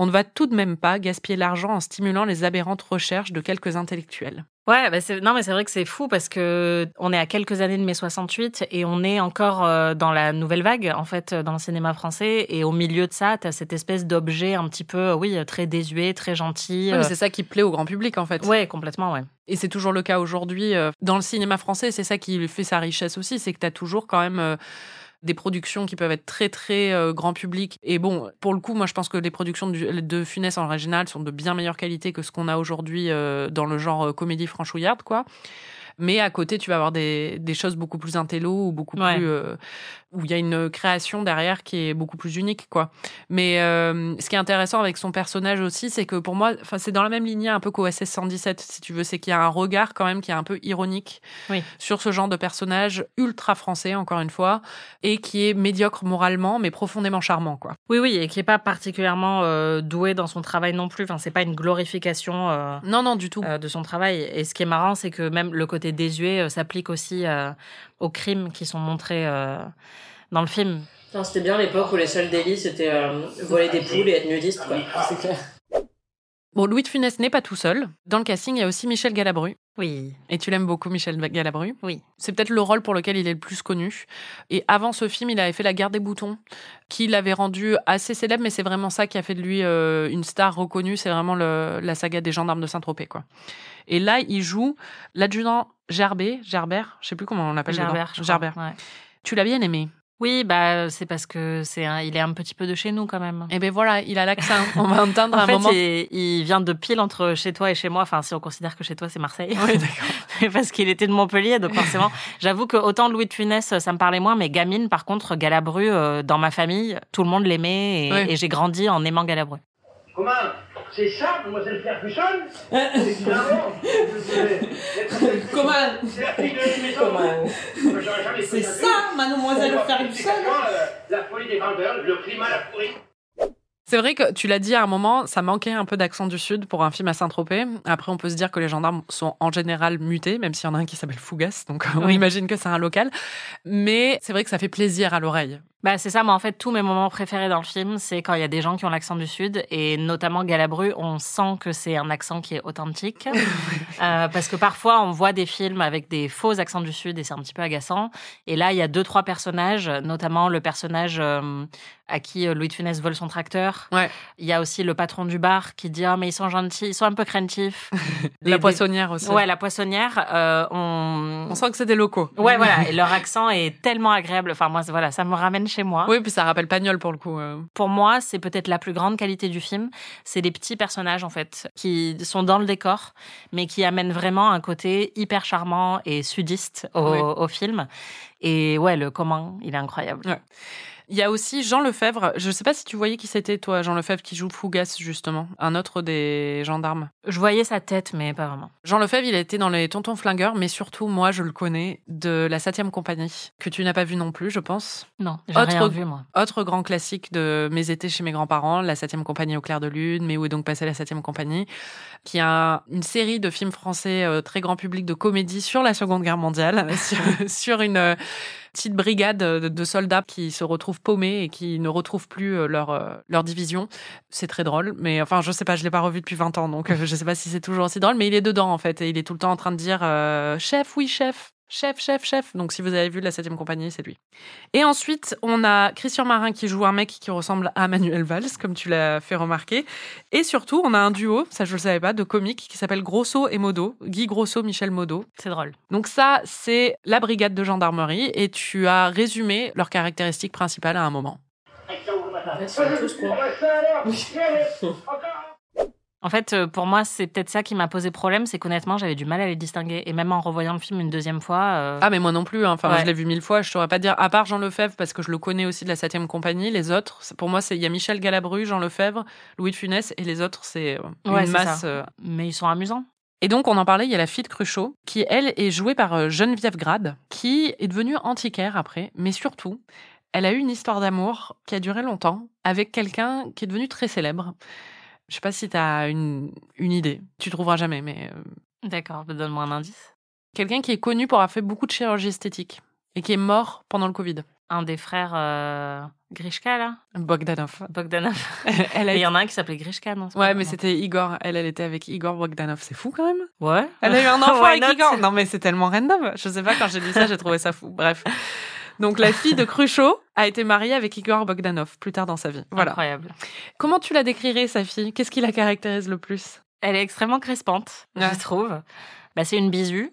On ne va tout de même pas gaspiller l'argent en stimulant les aberrantes recherches de quelques intellectuels. Ouais, bah c'est- non mais c'est vrai que c'est fou parce que on est à quelques années de mai 68 et on est encore euh, dans la nouvelle vague en fait dans le cinéma français et au milieu de ça, tu as cette espèce d'objet un petit peu euh, oui, très désuet, très gentil. Euh, c'est ça qui plaît au grand public en fait. Ouais, complètement, ouais. Et c'est toujours le cas aujourd'hui. euh, Dans le cinéma français, c'est ça qui fait sa richesse aussi, c'est que tu as toujours quand même euh, des productions qui peuvent être très très euh, grand public. Et bon, pour le coup, moi je pense que les productions du- de Funès en général sont de bien meilleure qualité que ce qu'on a aujourd'hui euh, dans le genre euh, comédie franchouillarde, quoi. Mais à côté, tu vas avoir des, des choses beaucoup plus intello ou beaucoup Ouais. plus euh, où il y a une création derrière qui est beaucoup plus unique, quoi. Mais euh, ce qui est intéressant avec son personnage aussi, c'est que pour moi, enfin, c'est dans la même lignée un peu qu'OSS 117, si tu veux, c'est qu'il y a un regard quand même qui est un peu ironique Oui. sur ce genre de personnage ultra français, encore une fois, et qui est médiocre moralement, mais profondément charmant, quoi. Oui, oui, et qui est pas particulièrement euh, doué dans son travail non plus. Enfin, c'est pas une glorification euh, Non, non, du tout. euh, de son travail. Et ce qui est marrant, c'est que même le côté désuet euh, s'applique aussi euh, aux crimes qui sont montrés euh, dans le film. C'était bien l'époque où les seuls délits c'était euh, voler des poules et être nudiste, quoi. <laughs> C'est clair. Bon, Louis de Funès n'est pas tout seul. Dans le casting, il y a aussi Michel Galabru. Oui, Et tu l'aimes beaucoup, Michel Galabru. oui. C'est peut-être le rôle pour lequel il est le plus connu. Et avant ce film, il avait fait La guerre des boutons, qui l'avait rendu assez célèbre, mais c'est vraiment ça qui a fait de lui euh, une star reconnue. C'est vraiment le- la saga des gendarmes de Saint-Tropez, quoi. Et là, il joue l'adjudant Gerbet, Gerbert, je sais plus comment on l'appelle. Gerbert. je crois. Gerbert. Ouais. Tu l'as bien aimé. Oui, bah c'est parce que c'est un- il est un petit peu de chez nous quand même. Et ben voilà, il a l'accent. <laughs> On va entendre En un fait, moment. il, il vient de pile entre chez toi et chez moi. Enfin, si on considère que chez toi c'est Marseille, Oui, d'accord. <laughs> parce qu'il était de Montpellier, donc forcément, j'avoue que autant Louis de Funès, ça me parlait moins, mais Gamine, par contre, Galabru, euh, dans ma famille, tout le monde l'aimait et, et j'ai grandi en aimant Galabru. Comment C'est ça, mademoiselle Ferguson Évidemment Comment C'est la <laughs> fille de la maison J'aurais jamais C'est ça, mademoiselle Ferguson Euh, La folie des vendeurs, le climat, la pourrie. C'est vrai que tu l'as dit à un moment, ça manquait un peu d'accent du Sud pour un film à Saint-Tropez. Après, on peut se dire que les gendarmes sont en général mutés, même s'il y en a un qui s'appelle Fougas, donc <laughs> on Oui. imagine que c'est un local. Mais c'est vrai que ça fait plaisir à l'oreille. Bah, c'est ça, moi, en fait, tous mes moments préférés dans le film, c'est quand il y a des gens qui ont l'accent du Sud, et notamment Galabru, on sent que c'est un accent qui est authentique. <laughs> Euh, parce que parfois, on voit des films avec des faux accents du Sud, et c'est un petit peu agaçant. Et là, il y a deux, trois personnages, notamment le personnage euh, à qui euh, Louis de Funès vole son tracteur. Ouais. Il y a aussi le patron du bar qui dit, ah, mais ils sont gentils, ils sont un peu craintifs. <laughs> La des- poissonnière aussi. Ouais, la poissonnière, euh, on... On sent que c'est des locaux. Ouais, voilà, et leur accent est tellement agréable. Enfin, moi, voilà, ça me ramène chez moi. Oui, puis ça rappelle Pagnol pour le coup. euh. Pour moi, c'est peut-être la plus grande qualité du film. C'est les petits personnages, en fait, qui sont dans le décor, mais qui amènent vraiment un côté hyper charmant et sudiste au, Oui. au film. Et ouais, le comment, il est incroyable. Il y a aussi Jean Lefebvre. Je sais pas si tu voyais qui c'était, toi, Jean Lefebvre, qui joue Fougas, justement. Un autre des gendarmes. Je voyais sa tête, mais pas vraiment. Jean Lefebvre, il a été dans les Tontons Flingueurs, mais surtout, moi, je le connais de la 7 compagnie, que tu n'as pas vu non plus, je pense. Non, j'ai rien vu, moi. Autre grand classique de mes étés chez mes grands-parents, la 7 compagnie au clair de lune, mais où est donc passée la 7 compagnie, qui a une série de films français euh, très grand public de comédie sur la Seconde Guerre mondiale, <laughs> sur, sur une euh, petite brigade de, soldats qui se retrouvent paumés et qui ne retrouvent plus euh, leur, euh, leur division. C'est très drôle, mais enfin, je sais pas, je l'ai pas revu depuis 20 ans, donc je sais pas si c'est toujours aussi drôle, mais il est dedans en fait, et il est tout le temps en train de dire chef, oui chef, Chef, chef, chef. Donc, si vous avez vu la 7 compagnie, c'est lui. Et ensuite, on a Christian Marin qui joue un mec qui ressemble à Manuel Valls, comme tu l'as fait remarquer. Et surtout, on a un duo, ça je le savais pas, de comiques qui s'appelle Grosso et Modo. Guy Grosso, Michel Modo. C'est drôle. Donc, ça, c'est la brigade de gendarmerie et tu as résumé leurs caractéristiques principales à un moment. En fait, euh, pour moi, c'est peut-être ça qui m'a posé problème, c'est qu'honnêtement, j'avais du mal à les distinguer. Et même en revoyant le film une deuxième fois. Euh, ah, mais moi non plus. Hein. Enfin, je l'ai vu mille fois. Je saurais pas dire. À part Jean Lefebvre, parce que je le connais aussi de la 7 compagnie. Les autres, pour moi, c'est il y a Michel Galabru, Jean Lefebvre, Louis de Funès, et les autres, c'est euh, une masse. Mais ils sont amusants. Et donc, on en parlait, il y a la fille de Cruchot, qui, elle, est jouée par Geneviève Grade, qui est devenue antiquaire après, mais surtout, elle a eu une histoire d'amour qui a duré longtemps avec quelqu'un qui est devenu très célèbre. Je sais pas si tu as une, une idée. Tu trouveras jamais, mais. Euh, D'accord, bah, donne-moi un indice. Quelqu'un qui est connu pour avoir fait beaucoup de chirurgie esthétique et qui est mort pendant le Covid. Un des frères euh, Grishka, là? Bogdanov. Bogdanov. <laughs> elle Il y en a un qui s'appelait Grishka, non? Ouais, mais c'était Igor. Elle, elle était avec Igor Bogdanov. C'est fou quand même. Ouais. Elle a eu un <laughs> enfant avec Igor. Non, mais c'est tellement random. Je sais pas, quand j'ai dit ça, j'ai trouvé ça fou. Bref. <laughs> Donc la fille de Cruchot a été mariée avec Igor Bogdanov plus tard dans sa vie. Voilà. Incroyable. Comment tu la décrirais, sa fille? Qu'est-ce qui la caractérise le plus? Elle est extrêmement crespante, je trouve. Bah, c'est une bisu.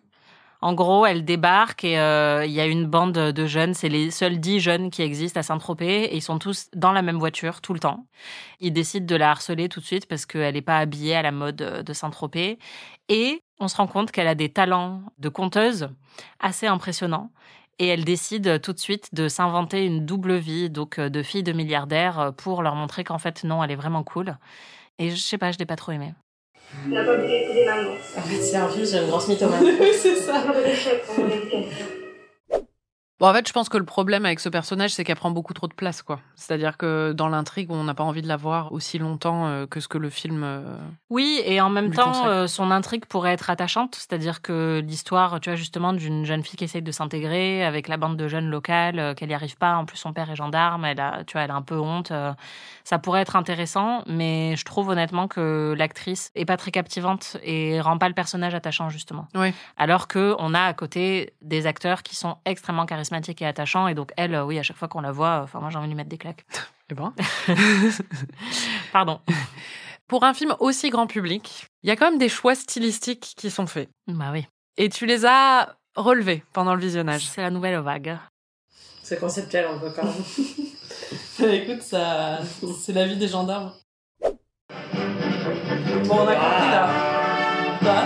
En gros, elle débarque et euh, il y a une bande de jeunes. C'est les seuls dix jeunes qui existent à Saint-Tropez et ils sont tous dans la même voiture tout le temps. Ils décident de la harceler tout de suite parce qu'elle n'est pas habillée à la mode de Saint-Tropez. Et on se rend compte qu'elle a des talents de conteuse assez impressionnants et elle décide tout de suite de s'inventer une double vie, donc euh, de fille de milliardaire, euh, pour leur montrer qu'en fait, non, elle est vraiment cool. Et je sais pas, je l'ai pas trop aimé. La des En fait, c'est un film sur une grosse mythomane. <laughs> oui, c'est ça. Bon, en fait, je pense que le problème avec ce personnage, c'est qu'elle prend beaucoup trop de place, quoi. C'est-à-dire que dans l'intrigue, on n'a pas envie de la voir aussi longtemps euh, que ce que le film. Euh, oui, et en même temps, euh, son intrigue pourrait être attachante. C'est-à-dire que l'histoire, tu vois, justement, d'une jeune fille qui essaye de s'intégrer avec la bande de jeunes locales, qu'elle n'y arrive pas. En plus, son père est gendarme, elle a, tu vois, elle a un peu honte. ça pourrait être intéressant, mais je trouve honnêtement que l'actrice est pas très captivante et rend pas le personnage attachant, justement. Oui. Alors que on a à côté des acteurs qui sont extrêmement charismatiques charismatique et attachant. Et donc, elle, euh, oui, à chaque fois qu'on la voit, enfin, moi, j'ai envie de lui mettre des claques. Et eh ben. <laughs> Pardon. Pour un film aussi grand public, il y a quand même des choix stylistiques qui sont faits. Bah oui. Et tu les as relevés pendant le visionnage. C'est la nouvelle vague. C'est conceptuel, on peut <laughs> quand même. Écoute, ça, c'est la vie des gendarmes. Bon, on a compris là. Bah,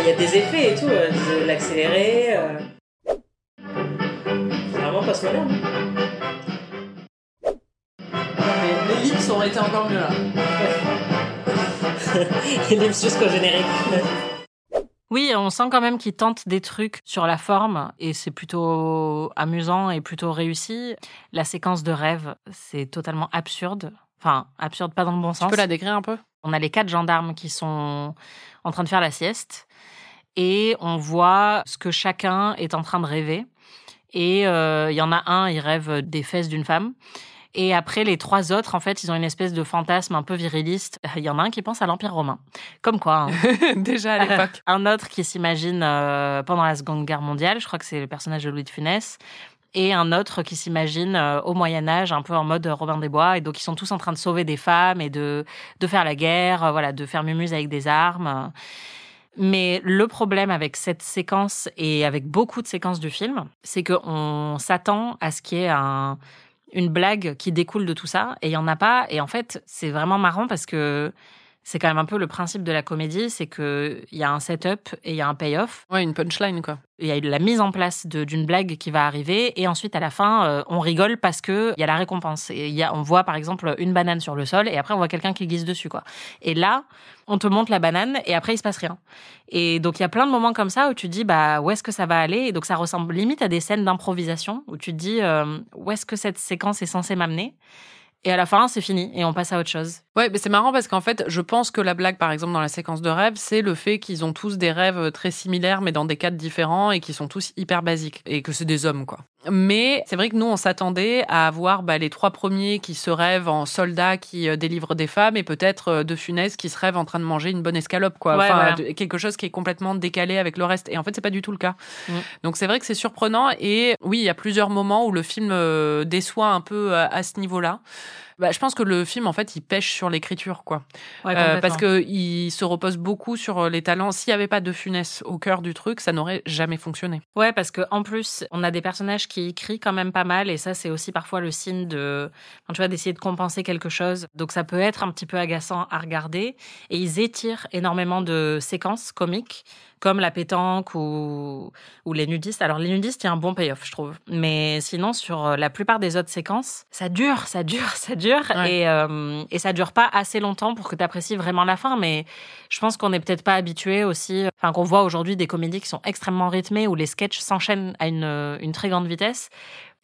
il y a des effets et tout, euh, Euh postmoderne. mais l'ellipse aurait été encore mieux là. <laughs> l'ellipse jusqu'au générique. Oui, on sent quand même qu'ils tentent des trucs sur la forme et c'est plutôt amusant et plutôt réussi. La séquence de rêve, c'est totalement absurde. Enfin, absurde pas dans le bon sens. Tu peux la décrire un peu? On a les quatre gendarmes qui sont en train de faire la sieste et on voit ce que chacun est en train de rêver. Et euh, il y en a un, il rêve des fesses d'une femme. Et après, les trois autres, en fait, ils ont une espèce de fantasme un peu viriliste. <laughs> Il y en a un qui pense à l'Empire romain. Comme quoi. Hein. <laughs> Déjà à l'époque. <laughs> un autre qui s'imagine euh, pendant la Seconde Guerre mondiale. Je crois que c'est le personnage de Louis de Funès. Et un autre qui s'imagine euh, au Moyen Âge, un peu en mode Robin des Bois. Et donc, ils sont tous en train de sauver des femmes et de, de faire la guerre, voilà, de faire mumuse avec des armes. Mais le problème avec cette séquence et avec beaucoup de séquences du film, c'est qu'on s'attend à ce qu'il y ait un, une blague qui découle de tout ça et il y en a pas. Et en fait, c'est vraiment marrant parce que c'est quand même un peu le principe de la comédie, c'est qu'il y a un setup et il y a un payoff. Ouais, une punchline, quoi. Il y a la mise en place d'une blague qui va arriver et ensuite à la fin, euh, on rigole parce que il y a la récompense. Et y a, on voit par exemple une banane sur le sol et après on voit quelqu'un qui glisse dessus, quoi. Et là, on te montre la banane et après il se passe rien. Et donc il y a plein de moments comme ça où tu te dis bah où est-ce que ça va aller? Et donc ça ressemble limite à des scènes d'improvisation où tu te dis euh, où est-ce que cette séquence est censée m'amener? Et à la fin, c'est fini et on passe à autre chose. Ouais, mais c'est marrant parce qu'en fait, je pense que la blague, par exemple, dans la séquence de rêve, c'est le fait qu'ils ont tous des rêves très similaires, mais dans des cadres différents et qui sont tous hyper basiques et que c'est des hommes, quoi. Mais c'est vrai que nous, on s'attendait à avoir bah, les trois premiers qui se rêvent en soldats qui euh, délivrent des femmes et peut-être euh, de Funès qui se rêvent en train de manger une bonne escalope, quoi. Ouais, enfin, quelque chose qui est complètement décalé avec le reste. Et en fait, c'est pas du tout le cas. Mm. Donc c'est vrai que c'est surprenant. Et oui, il y a plusieurs moments où le film euh, déçoit un peu à, à ce niveau-là. Bah, je pense que le film, en fait, il pêche sur l'écriture, quoi. Ouais, Euh, parce que il se repose beaucoup sur euh, les talents. S'il n'y avait pas de Funès au cœur du truc, ça n'aurait jamais fonctionné. Ouais, parce que en plus, on a des personnages qui crient quand même pas mal, et ça, c'est aussi parfois le signe de, tu vois, d'essayer de compenser quelque chose. Donc, ça peut être un petit peu agaçant à regarder. Et ils étirent énormément de séquences comiques, comme la pétanque ou, ou les nudistes. Alors, les nudistes, il y a un bon payoff, je trouve. Mais sinon, sur euh, la plupart des autres séquences, ça dure, ça dure, <laughs> ça dure, Ouais. et euh, et ça dure pas assez longtemps pour que tu apprécies vraiment la fin. Mais je pense qu'on n'est peut-être pas habitué aussi, enfin qu'on voit aujourd'hui des comédies qui sont extrêmement rythmées où les sketchs s'enchaînent à une, une très grande vitesse.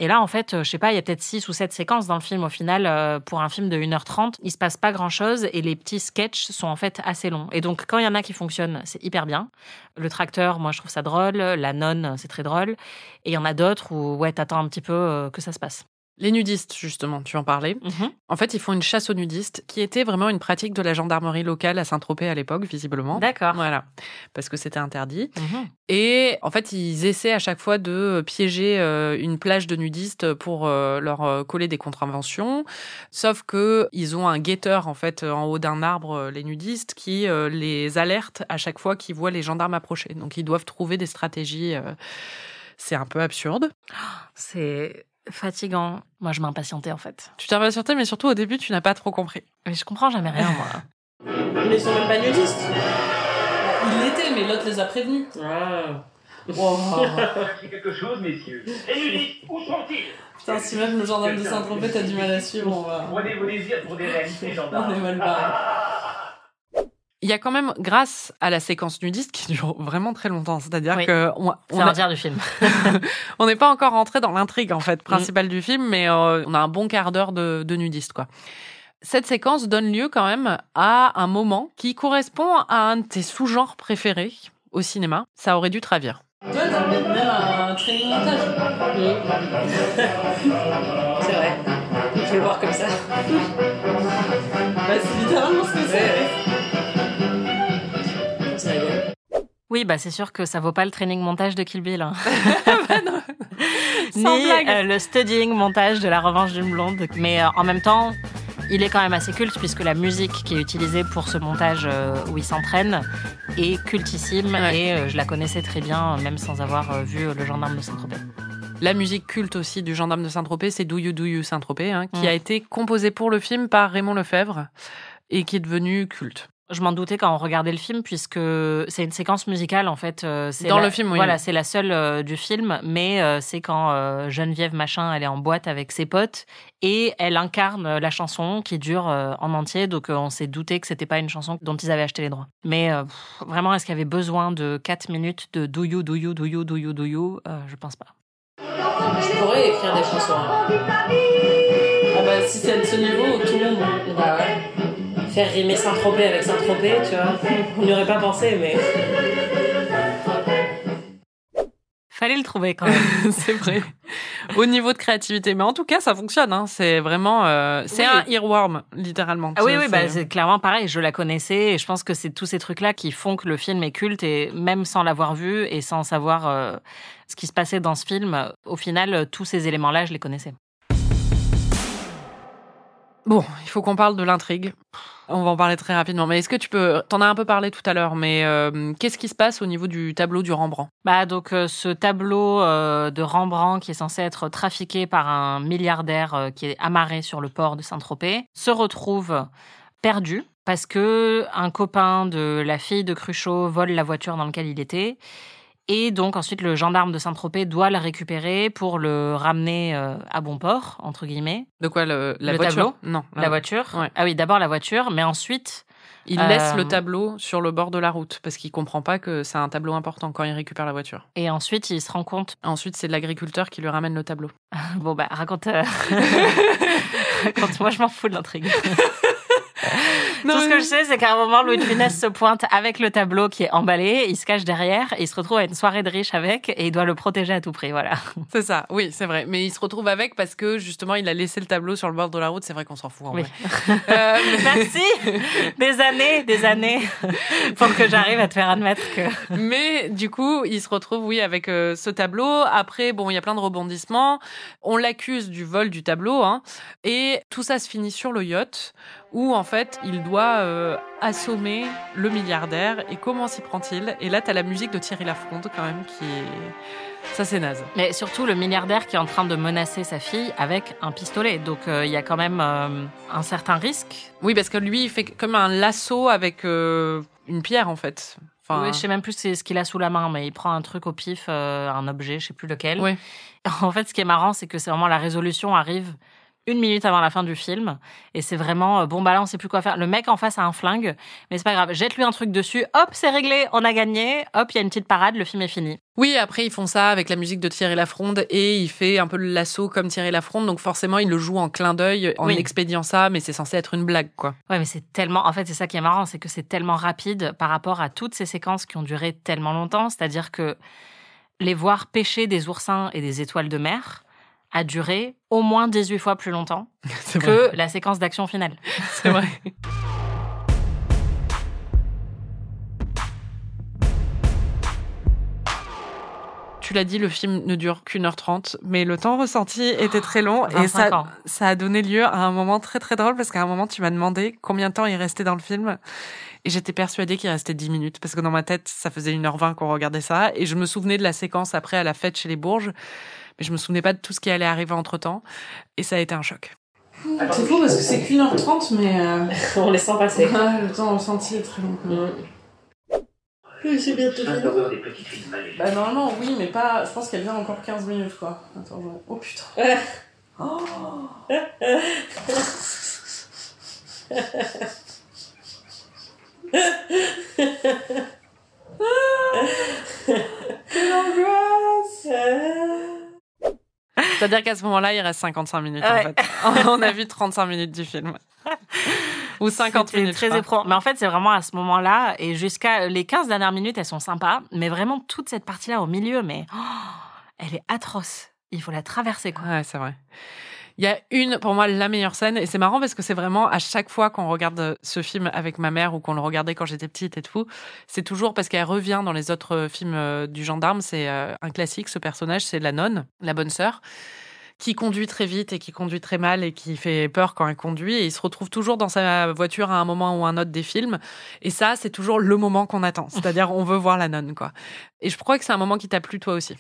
Et là, en fait, euh, je sais pas, il y a peut-être six ou sept séquences dans le film. Au final, euh, pour un film de 1h30, il se passe pas grand-chose et les petits sketchs sont en fait assez longs. Et donc, quand il y en a qui fonctionnent, c'est hyper bien. Le tracteur, moi, je trouve ça drôle. La nonne, c'est très drôle. Et il y en a d'autres où, ouais, t'attends un petit peu euh, que ça se passe. Les nudistes, justement, tu en parlais. Mhm. En fait, ils font une chasse aux nudistes, qui était vraiment une pratique de la gendarmerie locale à Saint-Tropez à l'époque, visiblement. D'accord. Voilà, parce que c'était interdit. Mhm. Et en fait, ils essaient à chaque fois de piéger euh, une plage de nudistes pour euh, leur euh, coller des contraventions. Sauf que ils ont un guetteur en fait en haut d'un arbre, euh, les nudistes, qui euh, les alerte à chaque fois qu'ils voient les gendarmes approcher. Donc ils doivent trouver des stratégies. euh, C'est un peu absurde. C'est fatigant. Moi, je m'impatientais, en fait. Tu t'es impatienté, mais surtout au début, tu n'as pas trop compris. Mais je comprends jamais rien, moi. Mais ils sont même pas nudistes. Il l'était, mais l'autre les a prévenus. Ah. C'est quelque chose, messieurs. Et nudistes, où sont-ils? Putain, si même le gendarme de Saint-Tropez, t'as du mal à suivre, on va... Prenez vos désirs pour des réalités, <laughs> gendarmes. mal barré. Il y a quand même, grâce à la séquence nudiste qui dure vraiment très longtemps, c'est-à-dire Oui. que on, C'est on un a- dire du film. <laughs> on n'est pas encore rentré dans l'intrigue en fait principale du film, mais euh, on a un bon quart d'heure de, de nudistes quoi. Cette séquence donne lieu quand même à un moment qui correspond à un de tes sous-genres préférés au cinéma. Ça aurait dû te ravir. Toi, t'as même un training montage. C'est vrai. Il faut le voir comme ça. Bah, c'est littéralement ce que Ça Oui, bah c'est sûr que ça vaut pas le training montage de Kill Bill. hein. <laughs> <laughs> Sans Ni blague. euh, le studying montage de La Revanche d'une blonde. Mais euh, en même temps, il est quand même assez culte puisque la musique qui est utilisée pour ce montage euh, où il s'entraîne est cultissime Ouais. et je la connaissais très bien, même sans avoir vu Le Gendarme de Saint-Tropez. La musique culte aussi du gendarme de Saint-Tropez, c'est Do You Do You Saint-Tropez, hein, qui Mm. a été composée pour le film par Raymond Lefebvre et qui est devenu culte. Je m'en doutais quand on regardait le film puisque c'est une séquence musicale en fait. euh, c'est Dans la- le film, oui. Voilà, c'est la seule euh, du film, mais euh, c'est quand euh, Geneviève Machin elle est en boîte avec ses potes et elle incarne la chanson qui dure euh, en entier. Donc euh, on s'est douté que c'était pas une chanson dont ils avaient acheté les droits. Mais euh, pff, vraiment, est-ce qu'il y avait besoin de 4 minutes de Do You, Do You, Do You, Do You, Do You? Euh, Je pense pas. Je pourrais écrire des chansons. hein. Ah bah, si c'est de ce niveau, tout le monde. Bah ouais. Faire rimer Saint-Tropez avec Saint-Tropez, tu vois. On n'y aurait pas pensé, mais. Fallait le trouver quand même. <laughs> c'est vrai. Au niveau de créativité. Mais en tout cas, ça fonctionne. Hein. C'est vraiment. euh, c'est Oui. un earworm, littéralement. Ah oui, oui, bah, c'est- c'est clairement pareil. Je la connaissais et je pense que c'est tous ces trucs-là qui font que le film est culte et même sans l'avoir vu et sans savoir euh, ce qui se passait dans ce film, au final, euh, tous ces éléments-là, je les connaissais. Bon, il faut qu'on parle de l'intrigue. On va en parler très rapidement. Mais est-ce que tu peux. T'en as un peu parlé tout à l'heure, mais euh, qu'est-ce qui se passe au niveau du tableau du Rembrandt? Bah donc euh, ce tableau euh, de Rembrandt qui est censé être trafiqué par un milliardaire qui est amarré sur le port de Saint-Tropez se retrouve perdu parce que un copain de la fille de Cruchot vole la voiture dans laquelle il était. Et donc ensuite le gendarme de Saint-Tropez doit le récupérer pour le ramener euh, à bon port, entre guillemets. De quoi le, la Le voiture tableau Non. La voiture. Ouais. Ah oui, d'abord la voiture, mais ensuite Il Euh, laisse le tableau sur le bord de la route parce qu'il comprend pas que c'est un tableau important quand il récupère la voiture. et ensuite il se rend compte. Ensuite, c'est l'agriculteur qui lui ramène le tableau. <laughs> Bon bah raconte. euh, <laughs> <laughs> raconte. Moi je m'en fous de l'intrigue. Tout ce que je sais, c'est qu'à un moment, Louis de Funès se pointe avec le tableau qui est emballé, il se cache derrière, et il se retrouve à une soirée de riches avec, et il doit le protéger à tout prix, voilà. C'est ça, oui, c'est vrai. Mais il se retrouve avec parce que justement, il a laissé le tableau sur le bord de la route. C'est vrai qu'on s'en fout en Oui. vrai. <laughs> Euh, Merci Des années, des années, pour que j'arrive à te faire admettre que... Mais du coup, il se retrouve, oui, avec euh, ce tableau. Après, bon, il y a plein de rebondissements. On l'accuse du vol du tableau, hein, et tout ça se finit sur le yacht, où en fait, il doit euh, assommer le milliardaire. Et comment s'y prend-il? Et là, t'as la musique de Thierry Lafronde quand même, qui est, ça c'est naze. Mais surtout le milliardaire qui est en train de menacer sa fille avec un pistolet. Donc euh, il y a quand même euh, un certain risque. Oui, parce que lui, il fait comme un lasso avec une pierre en fait. Enfin, Oui, je sais même plus ce qu'il a sous la main, mais il prend un truc au pif, un objet, je sais plus lequel. Ouais. En fait, ce qui est marrant, c'est que c'est vraiment la résolution arrive une minute avant la fin du film, et c'est vraiment euh, bon bah là on sait plus quoi faire. Le mec en face a un flingue, mais c'est pas grave, jette-lui un truc dessus, hop c'est réglé, on a gagné, hop il y a une petite parade, le film est fini. Oui, après ils font ça avec la musique de Thierry Lafronde et il fait un peu le lasso comme Thierry Lafronde, donc forcément il le joue en clin d'œil en Oui. expédiant ça, mais c'est censé être une blague quoi. Ouais, mais c'est tellement. En fait, c'est ça qui est marrant, c'est que c'est tellement rapide par rapport à toutes ces séquences qui ont duré tellement longtemps. C'est-à-dire que les voir pêcher des oursins et des étoiles de mer a duré au moins 18 fois plus longtemps <laughs> vrai. que la séquence d'action finale. <laughs> C'est vrai. Tu l'as dit, le film ne dure qu'une heure trente, mais le temps ressenti était très long <gasps> et 25 ça, ans. ça a donné lieu à un moment très très drôle parce qu'à un moment tu m'as demandé combien de temps il restait dans le film et j'étais persuadée qu'il restait 10 minutes parce que dans ma tête ça faisait 1h20 qu'on regardait ça et je me souvenais de la séquence après à la fête chez les Bourges mais je me souvenais pas de tout ce qui allait arriver entre temps et ça a été un choc. C'est fou parce que c'est qu'une heure trente, mais euh, On les sent passer. le temps ressenti est très long. même. C'est bientôt mal élevées. Bah normalement oui, mais pas. Je pense qu'elle vient encore 15 minutes quoi. Attends, je... oh putain. Oh. <laughs> Quelle angoisse C'est-à-dire qu'à ce moment-là, il reste 55 minutes en fait. <laughs> On a vu 35 minutes du film. <laughs> Ou 50 C'était minutes. très éprouvant. Mais en fait, c'est vraiment à ce moment-là et jusqu'à les 15 dernières minutes, elles sont sympas, mais vraiment toute cette partie-là au milieu, mais oh, <gasps> elle est atroce. Il faut la traverser quoi. Ouais, c'est vrai. Il y a une, pour moi, la meilleure scène, et c'est marrant parce que c'est vraiment à chaque fois qu'on regarde ce film avec ma mère ou qu'on le regardait quand j'étais petite et tout, c'est toujours parce qu'elle revient dans les autres films euh, du gendarme. C'est euh, un classique, ce personnage, c'est la nonne, la bonne sœur, qui conduit très vite et qui conduit très mal et qui fait peur quand elle conduit. Et il se retrouve toujours dans sa voiture à un moment ou un autre des films. Et ça, c'est toujours le moment qu'on attend. C'est-à-dire, on veut voir la nonne, quoi. Et je crois que c'est un moment qui t'a plu toi aussi.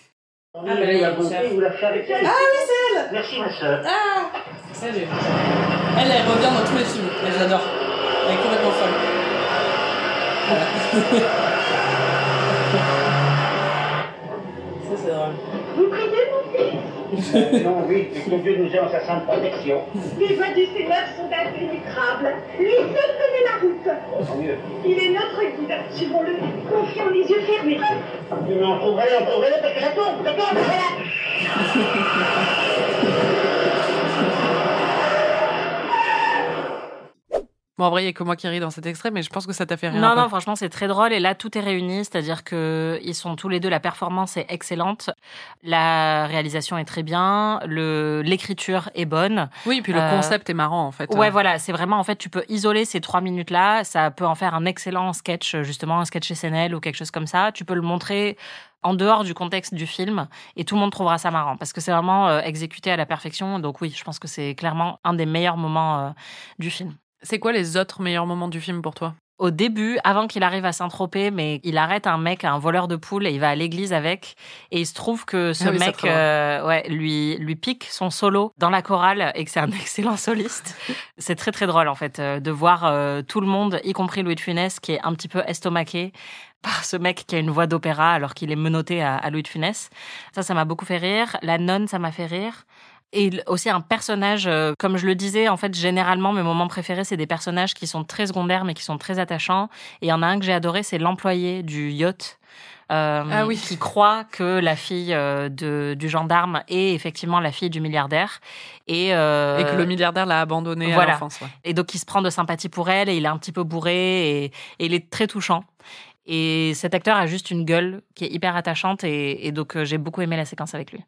Ah, bah, la bonté la fait avec elle. Ah oui, c'est elle Merci ma sœur. Ah Ça, j'ai vu. Elle, elle revient dans tous les films. Et j'adore. Elle est complètement folle. Voilà. <laughs> Non, oui, mais que Dieu nous ait en sa sainte protection. Les voies du Seigneur sont impénétrables. Lui seul connaît la route. Tant mieux. Il est notre guide. Suivons-le, confiants les yeux fermés. Mais on trouverait, on trouverait, parce que ça tombe, ça tombe, voilà. Bon, en vrai, il y a que moi qui ris dans cet extrait, mais je pense que ça t'a fait rire. Non, non, franchement, c'est très drôle. Et là, tout est réuni, c'est-à-dire que ils sont tous les deux. La performance est excellente, la réalisation est très bien, le l'écriture est bonne. Oui, puis le Euh, concept est marrant en fait. Ouais, voilà, c'est vraiment en fait, tu peux isoler ces trois minutes-là. Ça peut en faire un excellent sketch, justement, un sketch SNL ou quelque chose comme ça. Tu peux le montrer en dehors du contexte du film et tout le monde trouvera ça marrant parce que c'est vraiment euh, exécuté à la perfection. Donc oui, je pense que c'est clairement un des meilleurs moments euh, du film. C'est quoi les autres meilleurs moments du film pour toi? Au début, avant qu'il arrive à Saint-Tropez, mais il arrête un mec, un voleur de poules, et il va à l'église avec. Et il se trouve que ce Ah oui, mec, euh, ouais, lui, lui pique son solo dans la chorale et que c'est un <laughs> excellent soliste. c'est très très drôle en fait euh, de voir euh, tout le monde, y compris Louis de Funès, qui est un petit peu estomaqué <laughs> par ce mec qui a une voix d'opéra alors qu'il est menotté à, à Louis de Funès. Ça, ça m'a beaucoup fait rire. La nonne, ça m'a fait rire. Et aussi un personnage, euh, comme je le disais, en fait, généralement, mes moments préférés, c'est des personnages qui sont très secondaires, mais qui sont très attachants. Et il y en a un que j'ai adoré, c'est l'employé du yacht. euh, Ah oui. qui croit que la fille euh, de, du gendarme est effectivement la fille du milliardaire et, euh, Et que le milliardaire l'a abandonné à voilà. l'enfance. ouais. et donc il se prend de sympathie pour elle et il est un petit peu bourré et, et il est très touchant et cet acteur a juste une gueule qui est hyper attachante et, et donc j'ai beaucoup aimé la séquence avec lui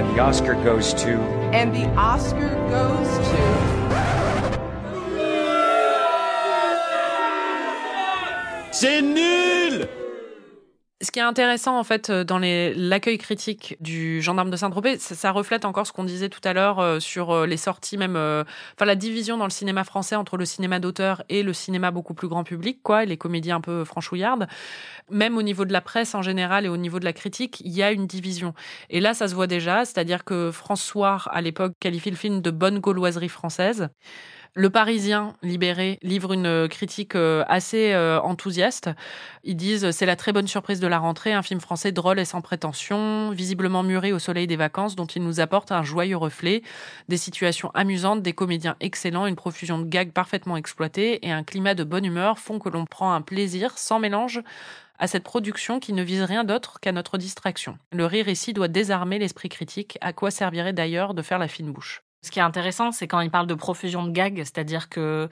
And the Oscar goes to. And the Oscar goes to. C'est nul Ce qui est intéressant en fait euh, dans l'accueil critique du gendarme de Saint-Tropez, ça, ça reflète encore ce qu'on disait tout à l'heure euh, sur euh, les sorties même, euh, enfin la division dans le cinéma français entre le cinéma d'auteur et le cinéma beaucoup plus grand public, quoi, et les comédies un peu franchouillardes. Même au niveau de la presse en général et au niveau de la critique, il y a une division. Et là, ça se voit déjà, c'est-à-dire que François à l'époque qualifie le film de bonne gauloiserie française. Le Parisien libéré livre une euh, critique euh, assez euh, enthousiaste. Ils disent c'est la très bonne surprise de la rentrée, un film français drôle et sans prétention, visiblement muré au soleil des vacances, dont il nous apporte un joyeux reflet, des situations amusantes, des comédiens excellents, une profusion de gags parfaitement exploités et un climat de bonne humeur font que l'on prend un plaisir sans mélange à cette production qui ne vise rien d'autre qu'à notre distraction. Le rire ici doit désarmer l'esprit critique, à quoi servirait d'ailleurs de faire la fine bouche? Ce qui est intéressant, c'est quand il parle de profusion de gags, c'est-à-dire que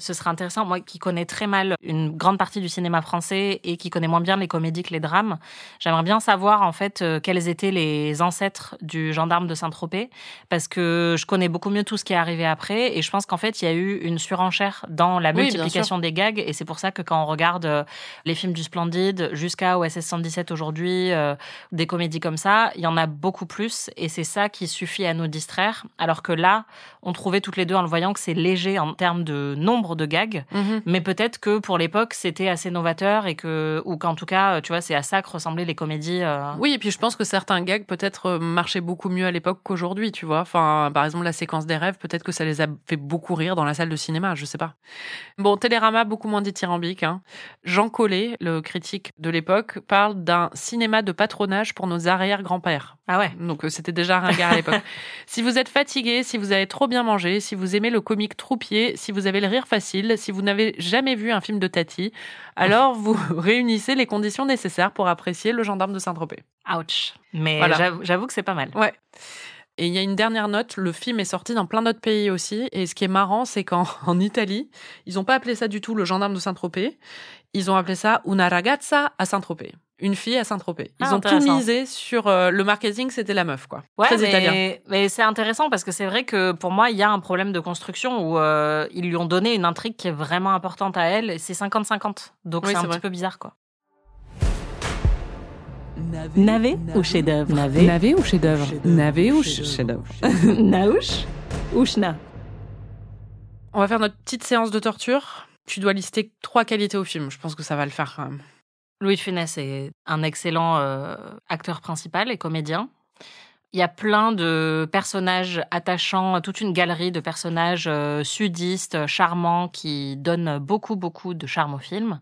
ce serait intéressant, moi qui connais très mal une grande partie du cinéma français et qui connais moins bien les comédies que les drames, j'aimerais bien savoir en fait euh, quels étaient les ancêtres du gendarme de Saint-Tropez, parce que je connais beaucoup mieux tout ce qui est arrivé après et je pense qu'en fait il y a eu une surenchère dans la multiplication des gags et c'est pour ça que quand on regarde euh, les films du Splendide jusqu'à OSS 117 aujourd'hui, euh, des comédies comme ça, il y en a beaucoup plus et c'est ça qui suffit à nous distraire. Alors que là, on trouvait toutes les deux en le voyant que c'est léger en termes de nombre de gags, mais peut-être que pour l'époque c'était assez novateur et que ou qu'en tout cas, tu vois, c'est à ça que ressemblaient les comédies. euh, Oui, et puis je pense que certains gags peut-être euh, marchaient beaucoup mieux à l'époque qu'aujourd'hui, tu vois. Enfin, par exemple, la séquence des rêves, peut-être que ça les a fait beaucoup rire dans la salle de cinéma, je sais pas. Bon, Télérama, beaucoup moins dithyrambique. Hein. Jean Collet, le critique de l'époque, parle d'un cinéma de patronage pour nos arrière-grands-pères. Ah ouais. Donc euh, c'était déjà ringard à l'époque. <laughs> si vous êtes fatigué, si vous avez trop bien mangé, si vous aimez le comique troupier, si vous avez le rire facile, si vous n'avez jamais vu un film de Tati, alors vous <laughs> réunissez les conditions nécessaires pour apprécier Le Gendarme de Saint-Tropez. Ouch. Mais Voilà. j'avoue- j'avoue que c'est pas mal. Ouais. Et il y a une dernière note, le film est sorti dans plein d'autres pays aussi. Et ce qui est marrant, c'est qu'en <laughs> en Italie, ils n'ont pas appelé ça du tout le gendarme de Saint-Tropez. Ils ont appelé ça una ragazza à Saint-Tropez. Une fille à Saint-Tropez. Ils Ah, ont tout misé sur euh, le marketing, c'était la meuf, quoi. Ouais, Très mais, italien. mais c'est intéressant parce que c'est vrai que pour moi, il y a un problème de construction où euh, ils lui ont donné une intrigue qui est vraiment importante à elle. et C'est 50-50. Donc Oui, c'est un petit peu bizarre, quoi. Navet ou chef-d'œuvre Navet. Navet ou chef-d'œuvre Navet ou chef-d'œuvre <laughs> Naouch ou Schna On va faire notre petite séance de torture. Tu dois lister trois qualités au film. Je pense que ça va le faire quand même. Louis de Funès est un excellent euh, acteur principal et comédien. Il y a plein de personnages attachants, toute une galerie de personnages euh, sudistes, charmants, qui donnent beaucoup, beaucoup de charme au film.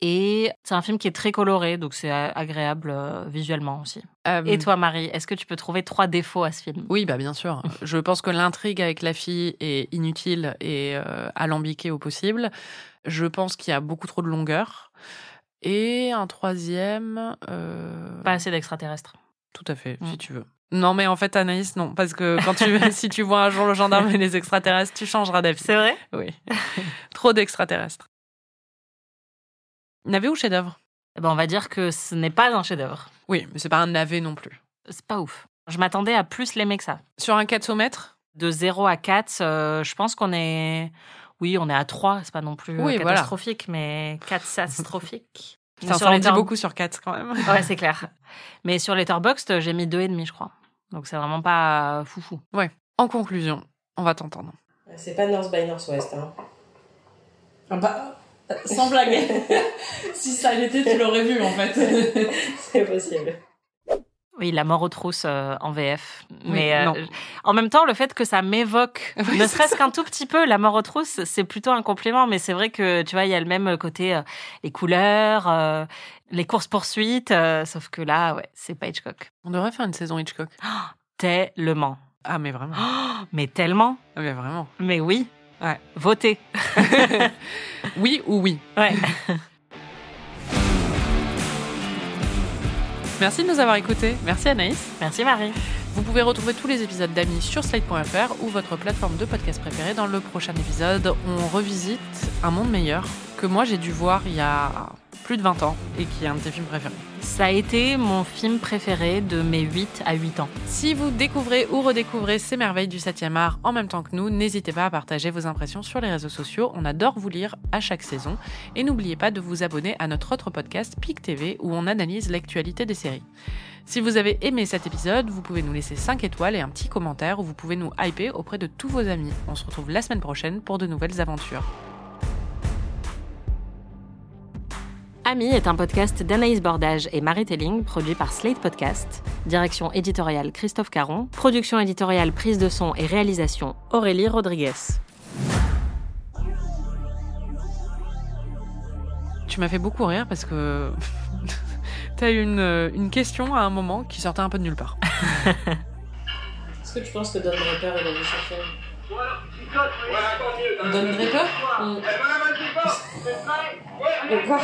Et c'est un film qui est très coloré, donc c'est a- agréable euh, visuellement aussi. Euh, Et toi, Marie, est-ce que tu peux trouver trois défauts à ce film? Oui, bah bien sûr. <laughs> Je pense que l'intrigue avec la fille est inutile et euh, alambiquée au possible. Je pense qu'il y a beaucoup trop de longueur. Et un troisième... euh, Pas assez d'extraterrestres. Tout à fait, Mm. si tu veux. Non, mais en fait, Anaïs, non. Parce que quand tu, <laughs> <laughs> si tu vois un jour le gendarme et les extraterrestres, tu changeras d'avis. C'est vrai? Oui. <laughs> trop d'extraterrestres. Navet ou chef-d'œuvre? Eh ben, On va dire que ce n'est pas un chef-d'œuvre. Oui, mais c'est pas un navet non plus. C'est pas ouf. Je m'attendais à plus l'aimer que ça. Sur un 4 mètre? De 0 à 4, euh, je pense qu'on est. Oui, on est à 3, c'est pas non plus euh, Oui, voilà. catastrophique, mais 4 <laughs> catastrophique. Ça en dit beaucoup sur 4 quand même. Ouais, c'est <laughs> clair. Mais sur Letterboxd, j'ai mis 2,5, je crois. Donc c'est vraiment pas foufou. En conclusion, on va t'entendre. C'est pas North by Northwest. Hein. Ah bah, sans blague. <laughs> si ça l'était, tu l'aurais vu en fait. C'est possible. Oui, la mort aux trousses euh, en VF. Oui, Mais euh, en même temps, le fait que ça m'évoque, <laughs> Oui, ne serait-ce qu'un tout petit peu, la mort aux trousses, c'est plutôt un compliment. Mais c'est vrai que, tu vois, il y a le même côté, euh, les couleurs, les courses-poursuites. sauf que là, ouais, c'est pas Hitchcock. On devrait faire une saison Hitchcock. <gasps> Tellement. Ah, mais vraiment. Oh, <gasps> mais tellement. Ah, mais vraiment. Mais oui. Ouais. Votez. <laughs> Oui ou oui? Ouais. <laughs> Merci de nous avoir écoutés. Merci Anaïs. Merci Marie. Vous pouvez retrouver tous les épisodes d'Amis sur slate.fr ou votre plateforme de podcast préférée. Dans le prochain épisode, on revisite Un monde meilleur que moi j'ai dû voir il y a plus de 20 ans et qui est un de tes films préférés. Ça a été mon film préféré de mes 8 à 8 ans. Si vous découvrez ou redécouvrez ces merveilles du 7e art en même temps que nous, n'hésitez pas à partager vos impressions sur les réseaux sociaux. On adore vous lire à chaque saison. Et n'oubliez pas de vous abonner à notre autre podcast PIC TV où on analyse l'actualité des séries. Si vous avez aimé cet épisode, vous pouvez nous laisser 5 étoiles et un petit commentaire ou vous pouvez nous hyper auprès de tous vos amis. On se retrouve la semaine prochaine pour de nouvelles aventures. Ami est un podcast d'Anaïs Bordage et Marie Telling, produit par Slate Podcast. Direction éditoriale Christophe Caron. Production éditoriale, prise de son et réalisation Aurélie Rodriguez. Tu m'as fait beaucoup rire parce que <laughs> t'as eu une, une question à un moment qui sortait un peu de nulle part. <laughs> Est-ce que tu penses que Don Draper il a vu ce film Don Draper De quoi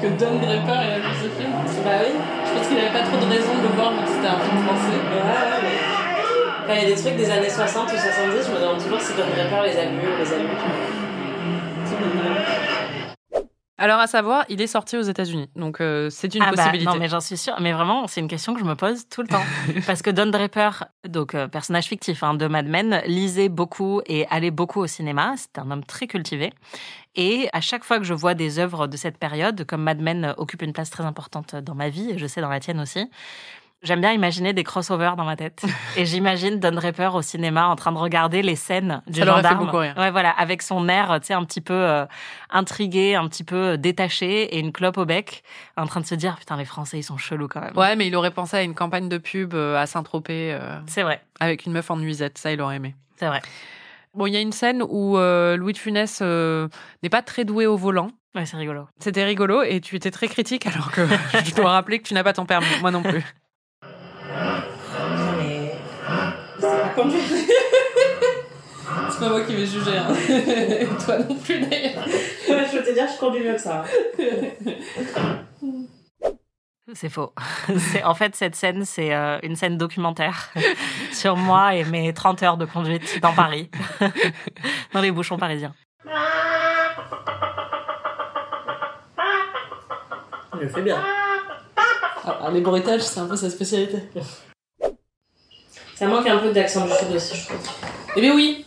Que Don Draper il a vu ce film Bah oui. Je pense qu'il avait pas trop de raison de le voir vu que c'était un film français. Ouais, ouais, il y a des trucs des années 60 ou 70, je me demande toujours si Don Draper les a vus ou les a vus. Alors à savoir, il est sorti aux États-Unis, donc euh, c'est une ah bah, possibilité. non, mais j'en suis sûre. Mais vraiment, c'est une question que je me pose tout le temps. <laughs> Parce que Don Draper, donc euh, personnage fictif hein, de Mad Men, lisait beaucoup et allait beaucoup au cinéma. C'était un homme très cultivé. Et à chaque fois que je vois des œuvres de cette période, comme Mad Men occupe une place très importante dans ma vie, et je sais dans la tienne aussi, j'aime bien imaginer des crossovers dans ma tête. <laughs> Et j'imagine Don Draper au cinéma en train de regarder les scènes du Ça fait gendarme. beaucoup rire. Ouais, voilà, avec son air, tu sais, un petit peu euh, intrigué, un petit peu euh, détaché et une clope au bec, en train de se dire putain les Français ils sont chelous quand même. Ouais, mais il aurait pensé à une campagne de pub euh, à Saint-Tropez euh, C'est vrai, avec une meuf en nuisette, ça il aurait aimé. c'est vrai. Bon, il y a une scène où euh, Louis de Funès euh, n'est pas très doué au volant. Ouais, c'est rigolo. C'était rigolo et tu étais très critique alors que <laughs> je dois rappeler que tu n'as pas ton permis, moi non plus. C'est pas conduire. C'est pas moi qui vais juger. Hein. Et <laughs> toi non plus d'ailleurs. Ouais, je peux te dire, je conduis mieux que ça. C'est faux. <laughs> En fait cette scène, c'est euh, une scène documentaire <laughs> sur moi et mes 30 heures de conduite dans Paris, dans les bouchons parisiens. Je le fais bien. Ah, les bruitages, c'est un peu sa spécialité. Ça manque un peu d'accent du sud aussi, je trouve. Eh bien oui,